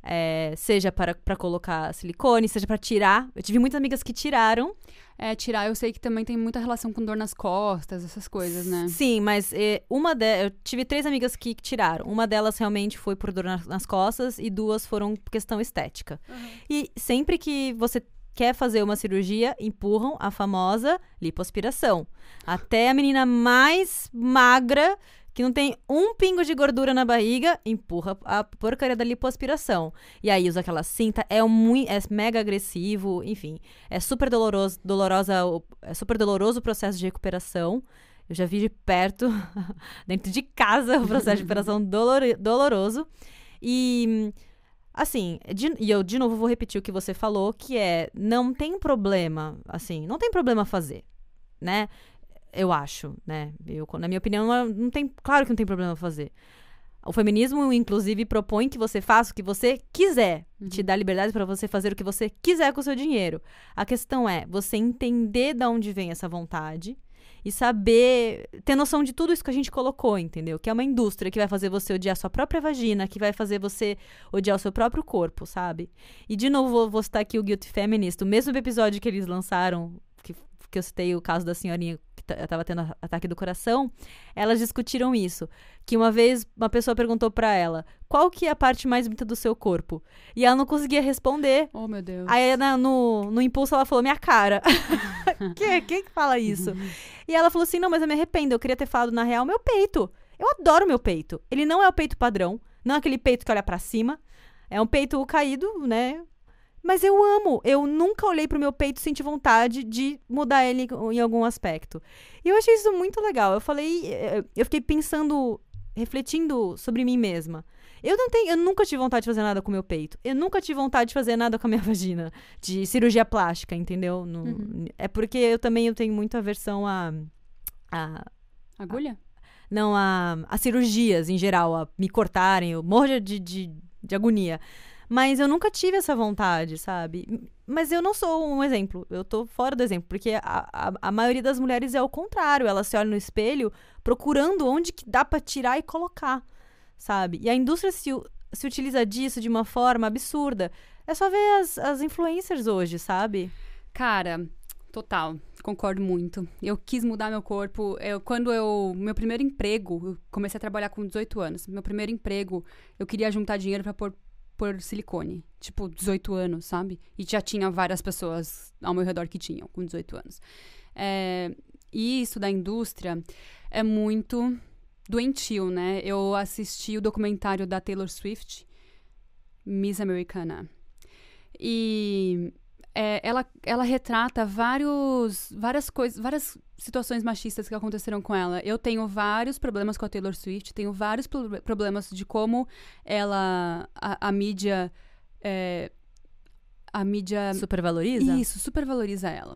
É, seja para, para colocar silicone, seja para tirar. Eu tive muitas amigas que tiraram. É, tirar, eu sei que também tem muita relação com dor nas costas, essas coisas, né? Sim, mas eh, uma de, eu tive três amigas que tiraram. Uma delas realmente foi por dor na- nas costas e duas foram por questão estética. E sempre que você quer fazer uma cirurgia, empurram a famosa lipoaspiração. Até a menina mais magra, que não tem um pingo de gordura na barriga, empurra a porcaria da lipoaspiração. E aí usa aquela cinta, é, muito, é mega agressivo, enfim. É super doloroso, dolorosa, o- é super doloroso o processo de recuperação. Eu já vi de perto, dentro de casa, o processo de recuperação dolor- doloroso. E Assim, de- e eu de novo vou repetir o que você falou, que é não tem problema, assim, não tem problema fazer, né? Eu acho, né? Eu, na minha opinião, não, não tem, claro que não tem problema fazer. O feminismo, inclusive, propõe que você faça o que você quiser, te dá liberdade para você fazer o que você quiser com o seu dinheiro. A questão é você entender de onde vem essa vontade e saber ter noção de tudo isso que a gente colocou, entendeu? Que é uma indústria que vai fazer você odiar sua própria vagina, que vai fazer você odiar o seu próprio corpo, sabe? E de novo vou, vou citar aqui o Guilty Feminist, o mesmo episódio que eles lançaram, que, que eu citei o caso da senhorinha que ta- tava tendo ataque do coração, elas discutiram isso. Que uma vez uma pessoa perguntou pra ela, qual que é a parte mais bonita do seu corpo? E ela não conseguia responder. Oh, meu Deus. Aí na- no, no impulso ela falou, minha cara. que, quem que fala isso? E ela falou assim, não, mas eu me arrependo, eu queria ter falado na real meu peito. Eu adoro meu peito. Ele não é o peito padrão, não é aquele peito que olha pra cima. É um peito caído, né? Mas eu amo. Eu nunca olhei pro meu peito e senti vontade de mudar ele em algum aspecto. E eu achei isso muito legal. Eu falei, eh, eu fiquei pensando, refletindo sobre mim mesma. Eu não tenho, eu nunca tive vontade de fazer nada com o meu peito. Eu nunca tive vontade de fazer nada com a minha vagina, de cirurgia plástica, entendeu? No- Uhum. É porque eu também eu tenho muita aversão a, a Agulha? não a, a cirurgias em geral, a me cortarem, eu morro de, de, de agonia. Mas eu nunca tive essa vontade, sabe? Mas eu não sou um exemplo, eu tô fora do exemplo, porque a, a, a maioria das mulheres é o contrário, elas se olham no espelho procurando onde que dá pra tirar e colocar, sabe? E a indústria se, se utiliza disso de uma forma absurda. É só ver as, as influencers hoje, sabe? Cara, total. Concordo muito. Eu quis mudar meu corpo. Eu, quando eu. Meu primeiro emprego, eu comecei a trabalhar com 18 anos. Meu primeiro emprego, eu queria juntar dinheiro pra pôr, pôr silicone. Tipo, 18 anos, sabe? E já tinha várias pessoas ao meu redor que tinham com 18 anos. É, e isso da indústria é muito doentio, né? Eu assisti o documentário da Taylor Swift, Miss Americana. E é, ela, ela retrata vários, várias coisas, várias situações machistas que aconteceram com ela. Eu tenho vários problemas com a Taylor Swift, tenho vários pro- problemas de como ela, a, a mídia, é, a mídia Supervaloriza? isso, supervaloriza ela.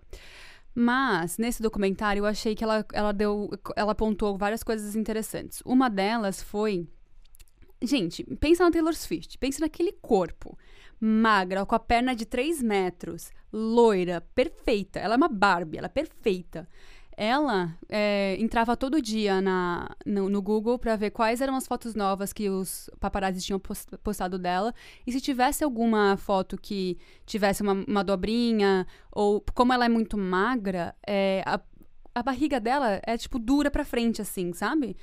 Mas, nesse documentário, eu achei que ela, ela deu. Ela apontou várias coisas interessantes. Uma delas foi. Gente, pensa na Taylor Swift, pensa naquele corpo. Magra, com a perna de 3 metros, loira, perfeita. Ela é uma Barbie, ela é perfeita. Ela é, entrava todo dia na, no, no Google pra ver quais eram as fotos novas que os paparazzi tinham pos- postado dela. E se tivesse alguma foto que tivesse uma, uma dobrinha, ou como ela é muito magra, é, a, a barriga dela é, tipo, dura pra frente, assim, sabe?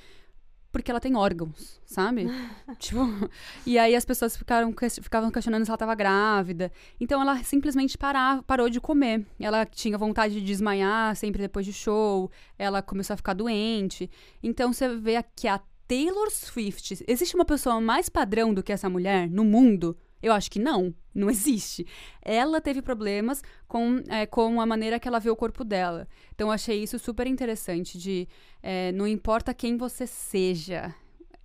Porque ela tem órgãos, sabe? tipo, e aí as pessoas ficaram, ficavam questionando se ela tava grávida. Então ela simplesmente parava, parou de comer. Ela tinha vontade de desmaiar sempre depois de show. Ela começou a ficar doente. Então você vê que a Taylor Swift. Existe uma pessoa mais padrão do que essa mulher no mundo? Eu acho que não, não existe. Ela teve problemas com, é, com a maneira que ela vê o corpo dela. Então eu achei isso super interessante de é, não importa quem você seja,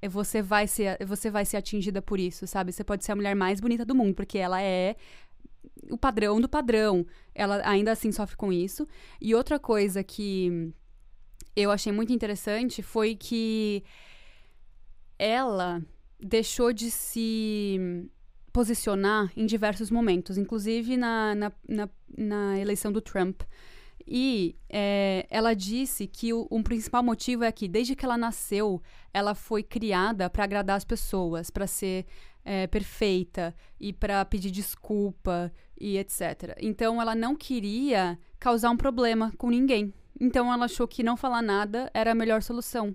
é, você vai ser você vai ser atingida por isso, sabe? Você pode ser a mulher mais bonita do mundo, porque ela é o padrão do padrão. Ela ainda assim sofre com isso. E outra coisa que eu achei muito interessante foi que ela deixou de se posicionar em diversos momentos, inclusive na, na, na, na eleição do Trump. E é, ela disse que o, um principal motivo é que, desde que ela nasceu, ela foi criada para agradar as pessoas, para ser é, perfeita e para pedir desculpa e etc. Então ela não queria causar um problema com ninguém. Então ela achou que não falar nada era a melhor solução.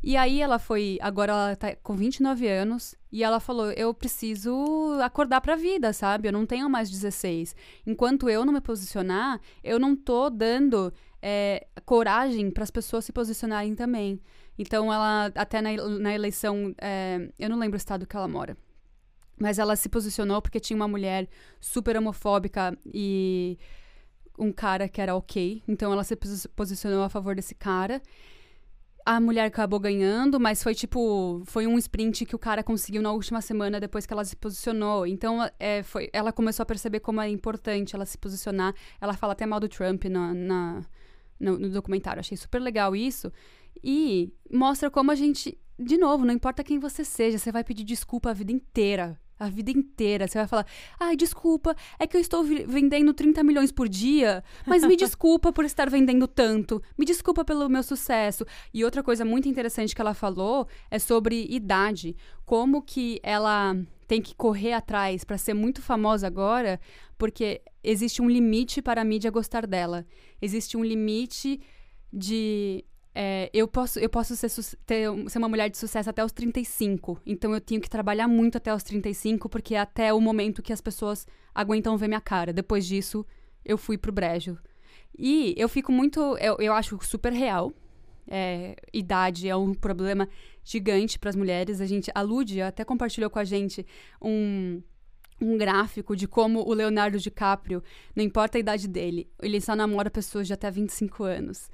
E aí ela foi, agora ela tá com 29 anos, e ela falou: "Eu preciso acordar pra vida, sabe? Eu não tenho mais 16. Enquanto eu não me posicionar, eu não tô dando é, coragem para as pessoas se posicionarem também. Então ela até na, na eleição, é, eu não lembro o estado que ela mora. Mas ela se posicionou porque tinha uma mulher super homofóbica e um cara que era ok. Então ela se posicionou a favor desse cara a mulher acabou ganhando, mas foi tipo. Foi um sprint que o cara conseguiu na última semana depois que ela se posicionou. Então, é, foi, ela começou a perceber como é importante ela se posicionar. Ela fala até mal do Trump na, na no, no documentário. Achei super legal isso. E mostra como a gente. De novo, não importa quem você seja, você vai pedir desculpa a vida inteira a vida inteira. Você vai falar: ai, desculpa, é que eu estou vendendo 30 milhões por dia, mas me desculpa por estar vendendo tanto, me desculpa pelo meu sucesso. E outra coisa muito interessante que ela falou é sobre idade. Como que ela tem que correr atrás para ser muito famosa agora, porque existe um limite para a mídia gostar dela. Existe um limite de é, eu posso, eu posso ser, ter, ser uma mulher de sucesso até os 35. Então eu tenho que trabalhar muito até os 35, porque é até o momento que as pessoas aguentam ver minha cara. Depois disso, eu fui pro brejo. E eu fico muito. Eu, eu acho super real. É, idade é um problema gigante para as mulheres. A gente, a Lud até compartilhou com a gente um, um gráfico de como o Leonardo DiCaprio, não importa a idade dele, ele só namora pessoas de até 25 anos.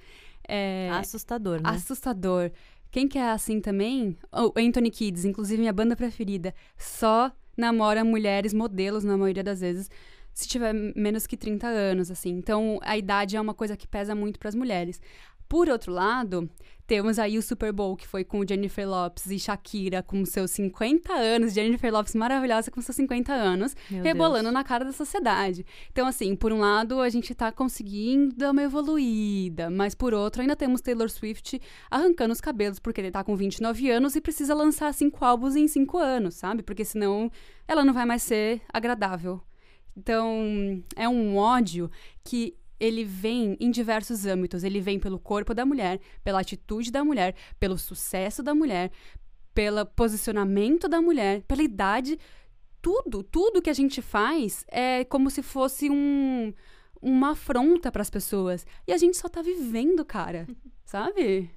É, assustador, né? Assustador. Quem que é assim também? O Anthony Kids, inclusive minha banda preferida, só namora mulheres modelos na maioria das vezes, se tiver menos que 30 anos, assim. Então, a idade é uma coisa que pesa muito para as mulheres. Por outro lado, temos aí o Super Bowl, que foi com Jennifer Lopes e Shakira, com seus 50 anos. Jennifer Lopes maravilhosa com seus 50 anos, Meu rebolando Deus. na cara da sociedade. Então, assim, por um lado, a gente tá conseguindo dar uma evoluída, mas por outro, ainda temos Taylor Swift arrancando os cabelos, porque ele tá com 29 anos e precisa lançar cinco álbuns em cinco anos, sabe? Porque senão ela não vai mais ser agradável. Então, é um ódio que ele vem em diversos âmbitos. Ele vem pelo corpo da mulher, pela atitude da mulher, pelo sucesso da mulher, pelo posicionamento da mulher, pela idade. Tudo, tudo que a gente faz é como se fosse um, uma afronta para as pessoas. E a gente só tá vivendo, cara. Sabe?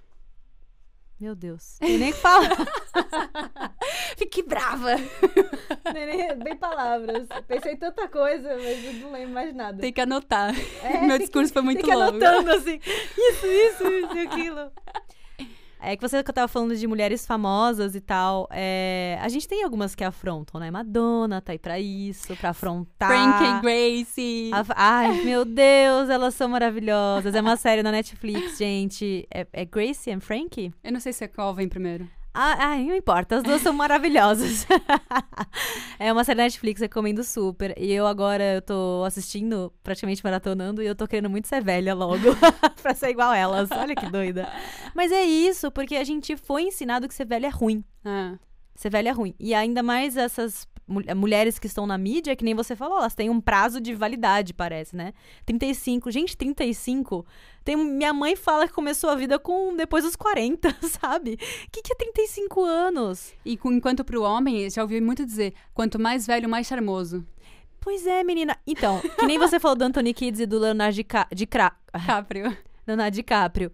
Meu Deus. Tem nem que falar. Fiquei brava. Nem, bem palavras. Pensei tanta coisa, mas não lembro mais nada. Tem que anotar. É, Meu discurso que, foi muito tem que longo. anotando assim. Isso, isso, isso e aquilo. É que você que eu tava falando de mulheres famosas e tal. É, a gente tem algumas que afrontam, né? Madonna tá aí pra isso, pra afrontar. Frankie Gracie. A, ai, meu Deus, elas são maravilhosas. É uma série na Netflix, gente. É, é Gracie and Frankie? Eu não sei se é qual vem primeiro. Ah, ah, não importa, as duas são maravilhosas. é uma série da Netflix, recomendo super. E eu agora eu tô assistindo, praticamente maratonando, e eu tô querendo muito ser velha logo, pra ser igual elas. Olha que doida. Mas é isso, porque a gente foi ensinado que ser velha é ruim. Ah. Ser velha é ruim. E ainda mais essas mulheres que estão na mídia, que nem você falou, elas têm um prazo de validade, parece, né? 35. Gente, 35. Tem, minha mãe fala que começou a vida com depois dos 40, sabe? O que, que é 35 anos? E com, enquanto pro homem, já ouvi muito dizer, quanto mais velho, mais charmoso. Pois é, menina. Então, que nem você falou do Anthony Kids e do Leonardo DiCaprio. Leonardo DiCaprio.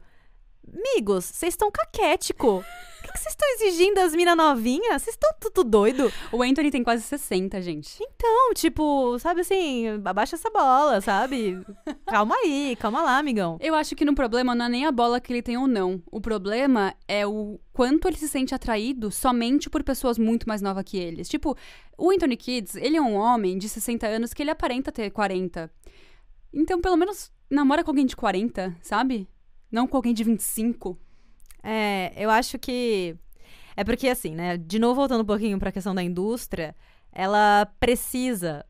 Amigos, vocês estão caquético. O que vocês estão exigindo das minas novinhas? Vocês estão tudo doido? O Anthony tem quase 60, gente. Então, tipo, sabe assim, abaixa essa bola, sabe? calma aí, calma lá, amigão. Eu acho que no problema não é nem a bola que ele tem ou não. O problema é o quanto ele se sente atraído somente por pessoas muito mais novas que eles. Tipo, o Anthony Kids, ele é um homem de 60 anos que ele aparenta ter 40. Então, pelo menos namora com alguém de 40, sabe? Não com alguém de 25. É, eu acho que. É porque, assim, né? De novo, voltando um pouquinho para a questão da indústria, ela precisa.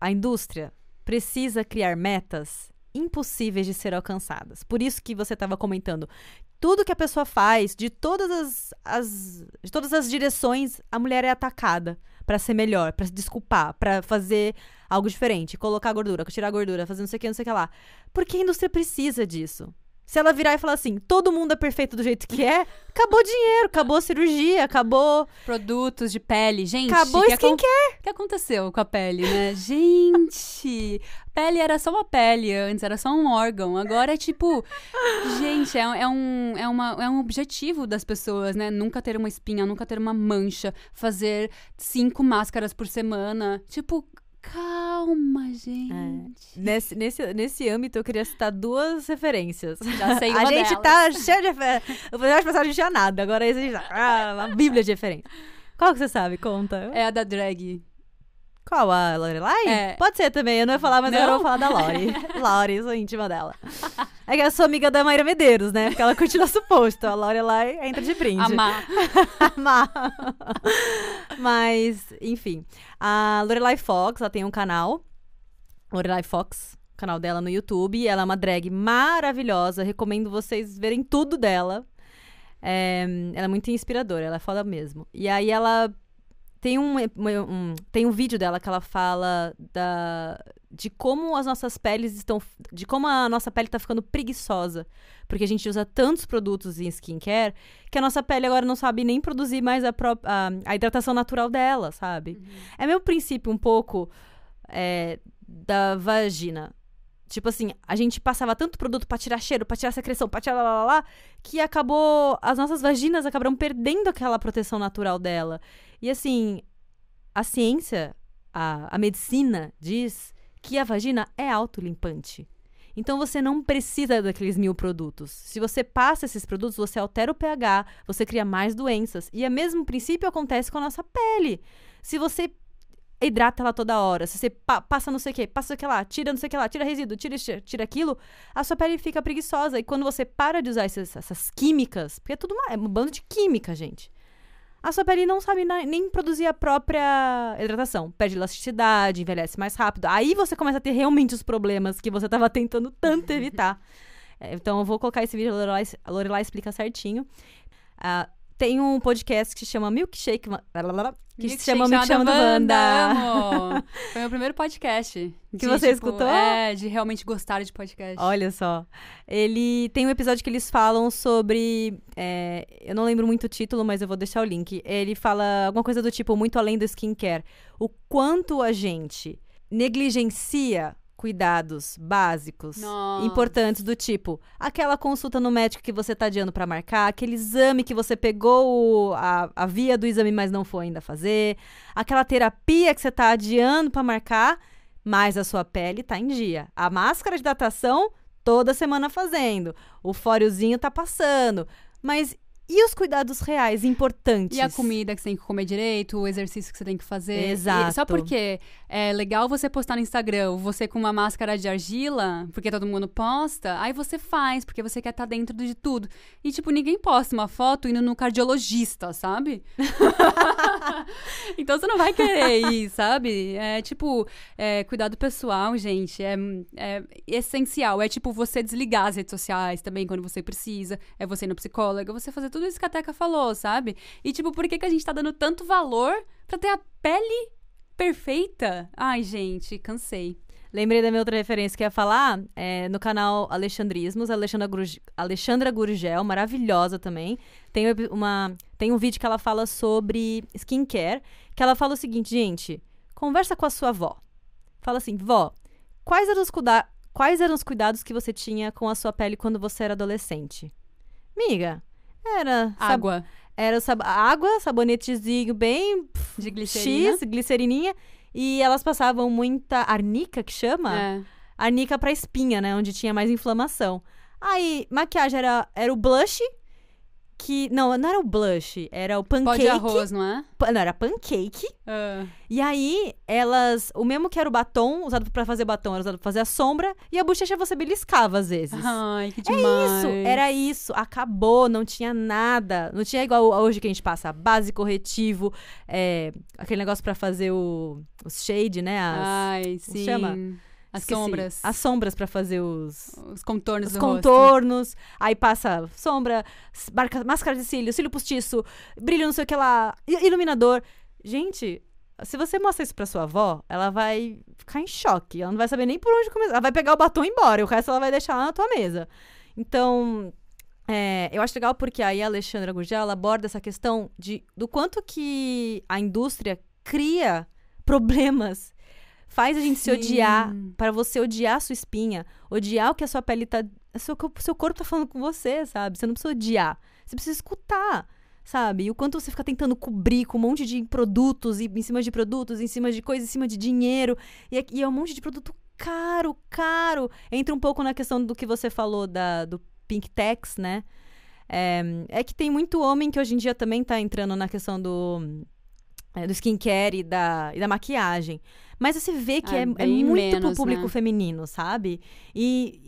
A indústria precisa criar metas impossíveis de ser alcançadas. Por isso que você estava comentando. Tudo que a pessoa faz, de todas as, as, de todas as direções, a mulher é atacada. pra ser melhor, pra se desculpar, pra fazer algo diferente, colocar gordura, tirar gordura, fazer não sei o que, não sei o que lá. Porque a indústria precisa disso. Se ela virar e falar assim, todo mundo é perfeito do jeito que é, acabou o dinheiro, acabou a cirurgia, acabou. Produtos de pele, gente. Acabou que skincare. O que aconteceu com a pele, né? Gente, pele era só uma pele antes, era só um órgão. Agora é tipo, gente, é, é um, é, uma, é um objetivo das pessoas, né? Nunca ter uma espinha, nunca ter uma mancha, fazer cinco máscaras por semana. Tipo, calma, gente. Nesse, nesse, nesse âmbito, eu queria citar duas referências. Já sei a uma gente delas. tá cheio de referências. O episódio passado não tinha nada, agora a gente tá. Ah, uma bíblia de referência. Qual que você sabe? Conta. É a da drag. Qual? A Lorelai? É. Pode ser também, eu não ia falar, mas Não? agora eu vou falar da Lori. Lori, sou íntima dela. É que eu sou amiga da Mayra Medeiros, né? Porque ela curte nosso post. A Lorelai entra de brinde. Amar. Amar. Mas, enfim. A Lorelai Fox, ela tem um canal. Lorelai Fox, canal dela no YouTube. Ela é uma drag maravilhosa. Recomendo vocês verem tudo dela. É, ela é muito inspiradora, ela é foda mesmo. E aí ela tem um, um- tem um vídeo dela que ela fala da, de como as nossas peles estão. de como a nossa pele tá ficando preguiçosa. Porque a gente usa tantos produtos em skincare que a nossa pele agora não sabe nem produzir mais a, pró- a, a hidratação natural dela, sabe? É meu princípio um pouco é, da vagina. Tipo assim, a gente passava tanto produto pra tirar cheiro, pra tirar secreção, pra tirar lá, lá, lá, que acabou. As nossas vaginas acabaram perdendo aquela proteção natural dela. E assim, a ciência, a, a medicina diz que a vagina é autolimpante. Então você não precisa daqueles mil produtos. Se você passa esses produtos, você altera o pH, você cria mais doenças. E o mesmo princípio acontece com a nossa pele. Se você hidrata ela toda hora, se você pa- passa não sei o que, passa o que lá, tira não sei o que lá, tira resíduo, tira tira aquilo, a sua pele fica preguiçosa. E quando você para de usar esses- essas químicas, porque é tudo uma, é um bando de química, gente. A sua pele não sabe nem produzir a própria hidratação. Perde elasticidade, envelhece mais rápido. Aí você começa a ter realmente os problemas que você estava tentando tanto evitar. É, Então eu vou colocar esse vídeo, a Lorelai, explica certinho. Ah, tem um podcast que se chama Milkshake, que se chama Milkshake chamada Wanda. Foi meu primeiro podcast. Que de, você tipo, escutou? É, de realmente gostar de podcast. Olha só. Ele tem um episódio que eles falam sobre. é, eu não lembro muito o título, mas eu vou deixar o link. Ele fala alguma coisa do tipo, muito além do skincare. O quanto a gente negligencia cuidados básicos Nossa. importantes do tipo aquela consulta no médico que você tá adiando pra marcar, aquele exame que você pegou o- a, a via do exame, mas não foi ainda fazer, aquela terapia que você tá adiando pra marcar, mas a sua pele tá em dia. A máscara de hidratação toda semana fazendo, o fóriozinho tá passando, mas e os cuidados reais importantes? E a comida que você tem que comer direito, o exercício que você tem que fazer. Exato. E só porque é legal você postar no Instagram você com uma máscara de argila, porque todo mundo posta, aí você faz, porque você quer estar dentro de tudo. E, tipo, ninguém posta uma foto indo no cardiologista, sabe? então você não vai querer ir, sabe? É tipo, é, cuidado pessoal, gente, é, é essencial. É tipo você desligar as redes sociais também quando você precisa. É você ir no psicólogo, é você fazer tudo isso que a Teca falou, sabe? E tipo, por que, que a gente tá dando tanto valor pra ter a pele perfeita? Ai, gente, cansei. Lembrei da minha outra referência que ia falar é, no canal Alexandrismos, Alexandra, Gurg- Alexandra Gurgel, maravilhosa também. Tem, um uma, tem um vídeo que ela fala sobre skincare, que ela fala o seguinte, gente, conversa com a sua avó. Fala assim, vó, quais eram os, cuida quais eram os cuidados que você tinha com a sua pele quando você era adolescente? Miga, era... sab- Água Era sab água, sabonetezinho bem de glicerina. X, glicerininha. E elas passavam muita arnica, que chama? É. Arnica pra espinha, né? Onde tinha mais inflamação. Aí, maquiagem era, era o blush, que... Não, não era o blush, era o Pó pancake. de arroz, não é? Pa- Não, era pancake. Ah. E aí, elas... O mesmo que era o batom, usado pra fazer batom, era usado pra fazer a sombra. E a bochecha você beliscava, às vezes. Ai, que demais. Isso, era isso. Acabou, não tinha nada. Não tinha igual hoje que a gente passa base, corretivo, é, aquele negócio pra fazer o, os shade, né? As, Ai, sim. chama? As esqueci. sombras. As sombras pra fazer os, Os contornos os do rosto. contornos. Aí passa sombra, marca- máscara de cílio, cílio postiço, brilho não sei o que lá, iluminador. Gente, Se você mostra isso pra sua avó, ela vai ficar em choque. Ela não vai saber nem por onde começar. Ela vai pegar o batom e ir embora. E o resto ela vai deixar lá na tua mesa. Então, é, eu acho legal porque aí a Alexandra Gurgel ela aborda essa questão de, do quanto que a indústria cria problemas, faz a gente se Sim. odiar, para você odiar a sua espinha, odiar o que a sua pele tá. o Seu, corpo- seu corpo tá falando com você, sabe? Você não precisa odiar. Você precisa escutar, sabe? E o quanto você fica tentando cobrir com um monte de produtos, e em cima de produtos, em cima de coisas, em cima de dinheiro. E, é- e é um monte de produto caro, caro. Entra um pouco na questão do que você falou da, do Pink Tax, né? É, é que tem muito homem que hoje em dia também tá entrando na questão do, do skincare e da, e da maquiagem. Mas você vê que Ah, é, é bem muito pro menos, público né? feminino, sabe? E,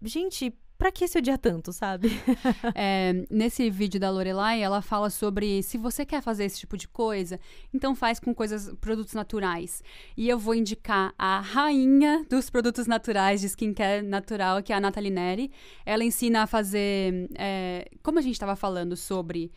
e, gente, pra que se odiar tanto, sabe? É, nesse vídeo da Lorelai, ela fala sobre se você quer fazer esse tipo de coisa, então faz com coisas, produtos naturais. E eu vou indicar a rainha dos produtos naturais de skincare natural, que é a Nathalie Neri. Ela ensina a fazer, é, como a gente estava falando sobre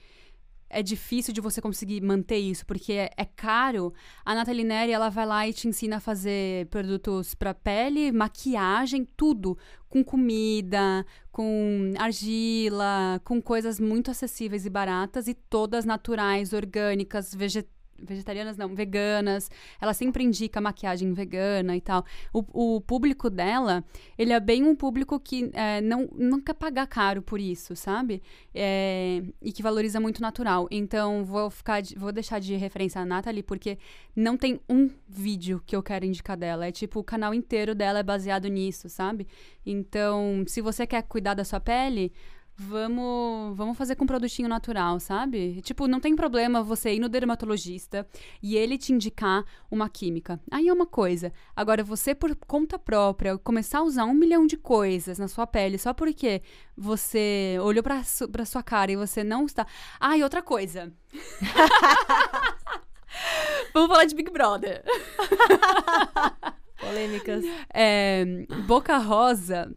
é difícil de você conseguir manter isso, porque é, é caro. A Nathalie Neri, ela vai lá e te ensina a fazer produtos para pele, maquiagem, tudo. Com comida, com argila, com coisas muito acessíveis e baratas e todas naturais, orgânicas, vege- vegetarianas não, veganas. Ela sempre indica maquiagem vegana e tal. O, o público dela, ele é bem um público que é, não, quer pagar caro por isso, sabe? É, e que valoriza muito natural. Então, vou ficar de- vou deixar de referência a Nathalie, porque não tem um vídeo que eu quero indicar dela. É tipo, o canal inteiro dela é baseado nisso, sabe? Então, se você quer cuidar da sua pele, vamos, vamos fazer com um produtinho natural, sabe? Tipo, não tem problema você ir no dermatologista e ele te indicar uma química. Aí é uma coisa. Agora, você, por conta própria, começar a usar um milhão de coisas na sua pele só porque você olhou pra, su pra sua cara e você não está. Ah, e outra coisa. Vamos falar de Big Brother. Polêmicas. É, Boca Rosa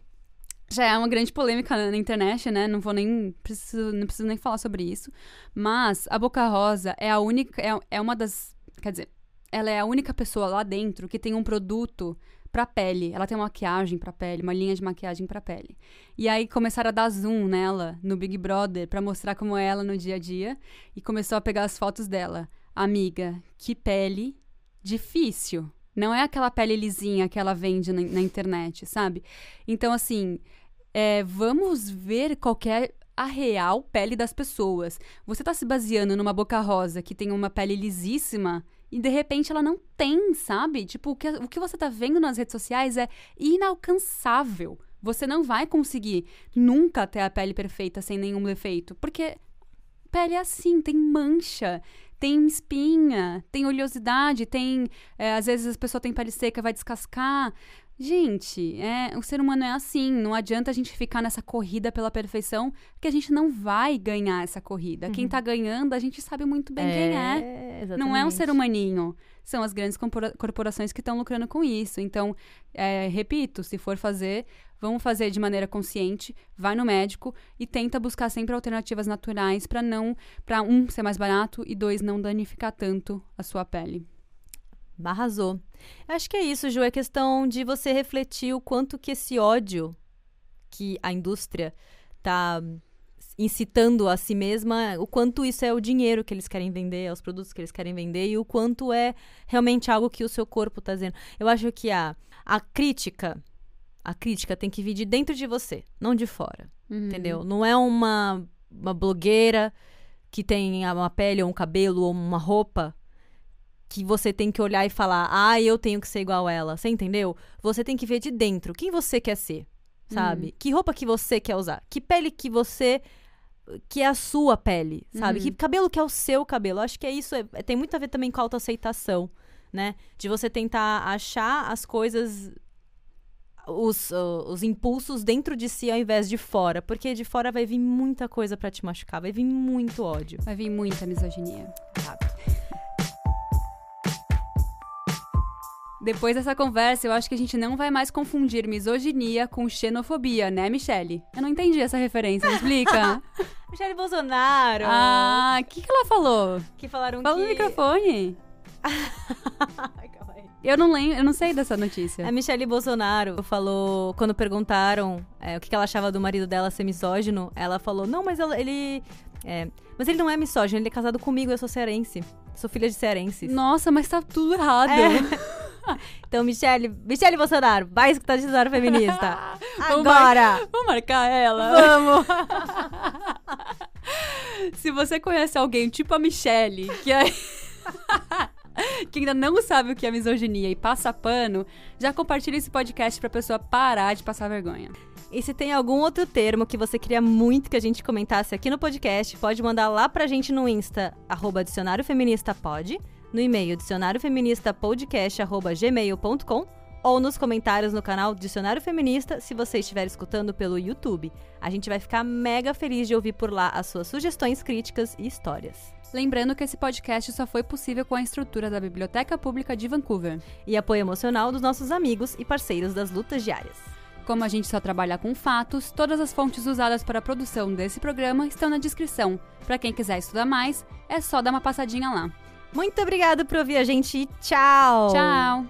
já é uma grande polêmica na internet, né? Não vou nem preciso, não preciso nem falar sobre isso. Mas a Boca Rosa é a única, é, é uma das, quer dizer, ela é a única pessoa lá dentro que tem um produto pra pele. Ela tem uma maquiagem pra pele, uma linha de maquiagem pra pele. E aí começaram a dar zoom nela no Big Brother pra mostrar como é ela no dia a dia e começou a pegar as fotos dela. Amiga, que pele difícil. Não é aquela pele lisinha que ela vende na, na internet, sabe? Então, assim, é, vamos ver qual que é a real pele das pessoas. Você tá se baseando numa boca rosa que tem uma pele lisíssima e de repente ela não tem, sabe? Tipo, o que, o que você tá vendo nas redes sociais é inalcançável. Você não vai conseguir nunca ter a pele perfeita sem nenhum defeito, porque pele é assim, tem mancha, tem espinha, tem oleosidade, tem. é, às vezes a pessoa tem pele seca, vai descascar. Gente, é, o ser humano é assim. Não adianta a gente ficar nessa corrida pela perfeição, que a gente não vai ganhar essa corrida. Quem tá ganhando, a gente sabe muito bem quem é. Não é um ser humaninho. São as grandes corporações que estão lucrando com isso. Então, é, repito, se for fazer, vamos fazer de maneira consciente, vai no médico e tenta buscar sempre alternativas naturais para não, para um ser mais barato e dois não danificar tanto a sua pele. Arrasou. Acho que é isso, Ju. É questão de você refletir o quanto que esse ódio que a indústria tá incitando a si mesma, o quanto isso é o dinheiro que eles querem vender, é os produtos que eles querem vender e o quanto é realmente algo que o seu corpo tá dizendo. Eu acho que a, a crítica, a crítica tem que vir de dentro de você, não de fora. Entendeu? Não é uma, uma blogueira que tem uma pele ou um cabelo ou uma roupa que você tem que olhar e falar, ah, eu tenho que ser igual a ela. Você entendeu? Você tem que ver de dentro quem você quer ser, sabe? Que roupa que você quer usar? Que pele que você. que é a sua pele, sabe? Que cabelo que é o seu cabelo. Acho que é isso. é- tem muito a ver também com a autoaceitação, né? De você tentar achar as coisas. Os, uh, os impulsos dentro de si ao invés de fora. Porque de fora vai vir muita coisa pra te machucar, vai vir muito ódio. Vai vir muita misoginia. Sabe? Depois dessa conversa, eu acho que a gente não vai mais confundir misoginia com xenofobia, né, Michele? Eu não entendi essa referência, me explica. Michele Bolsonaro! ah, o que, que ela falou? que falaram Fala que... no microfone. Eu não lembro, eu não sei dessa notícia. A Michelle Bolsonaro falou, quando perguntaram é, o que ela achava do marido dela ser misógino, ela falou: Não, mas ela- ele. é, mas ele não é misógino, ele é casado comigo, eu sou cearense. Sou filha de cearenses. Nossa, mas tá tudo errado. É. Então, Michelle, Michelle Bolsonaro, vai escutar Dicionário Feminista. Vamos Agora! Vamos marcar ela? Vamos! Se você conhece alguém tipo a Michelle, que, é... que ainda não sabe o que é misoginia e passa pano, já compartilha esse podcast pra pessoa parar de passar vergonha. E se tem algum outro termo que você queria muito que a gente comentasse aqui no podcast, pode mandar lá pra gente no Insta, arroba Dicionário Feminista Pod, no e-mail dicionariofeministapodcast.gmail.com ou nos comentários no canal Dicionário Feminista, se você estiver escutando pelo YouTube. A gente vai ficar mega feliz de ouvir por lá as suas sugestões, críticas e histórias. Lembrando que esse podcast só foi possível com a estrutura da Biblioteca Pública de Vancouver. E apoio emocional dos nossos amigos e parceiros das lutas diárias. Como a gente só trabalha com fatos, todas as fontes usadas para a produção desse programa estão na descrição. Para quem quiser estudar mais, é só dar uma passadinha lá. Muito obrigada por ouvir a gente tchau! Tchau!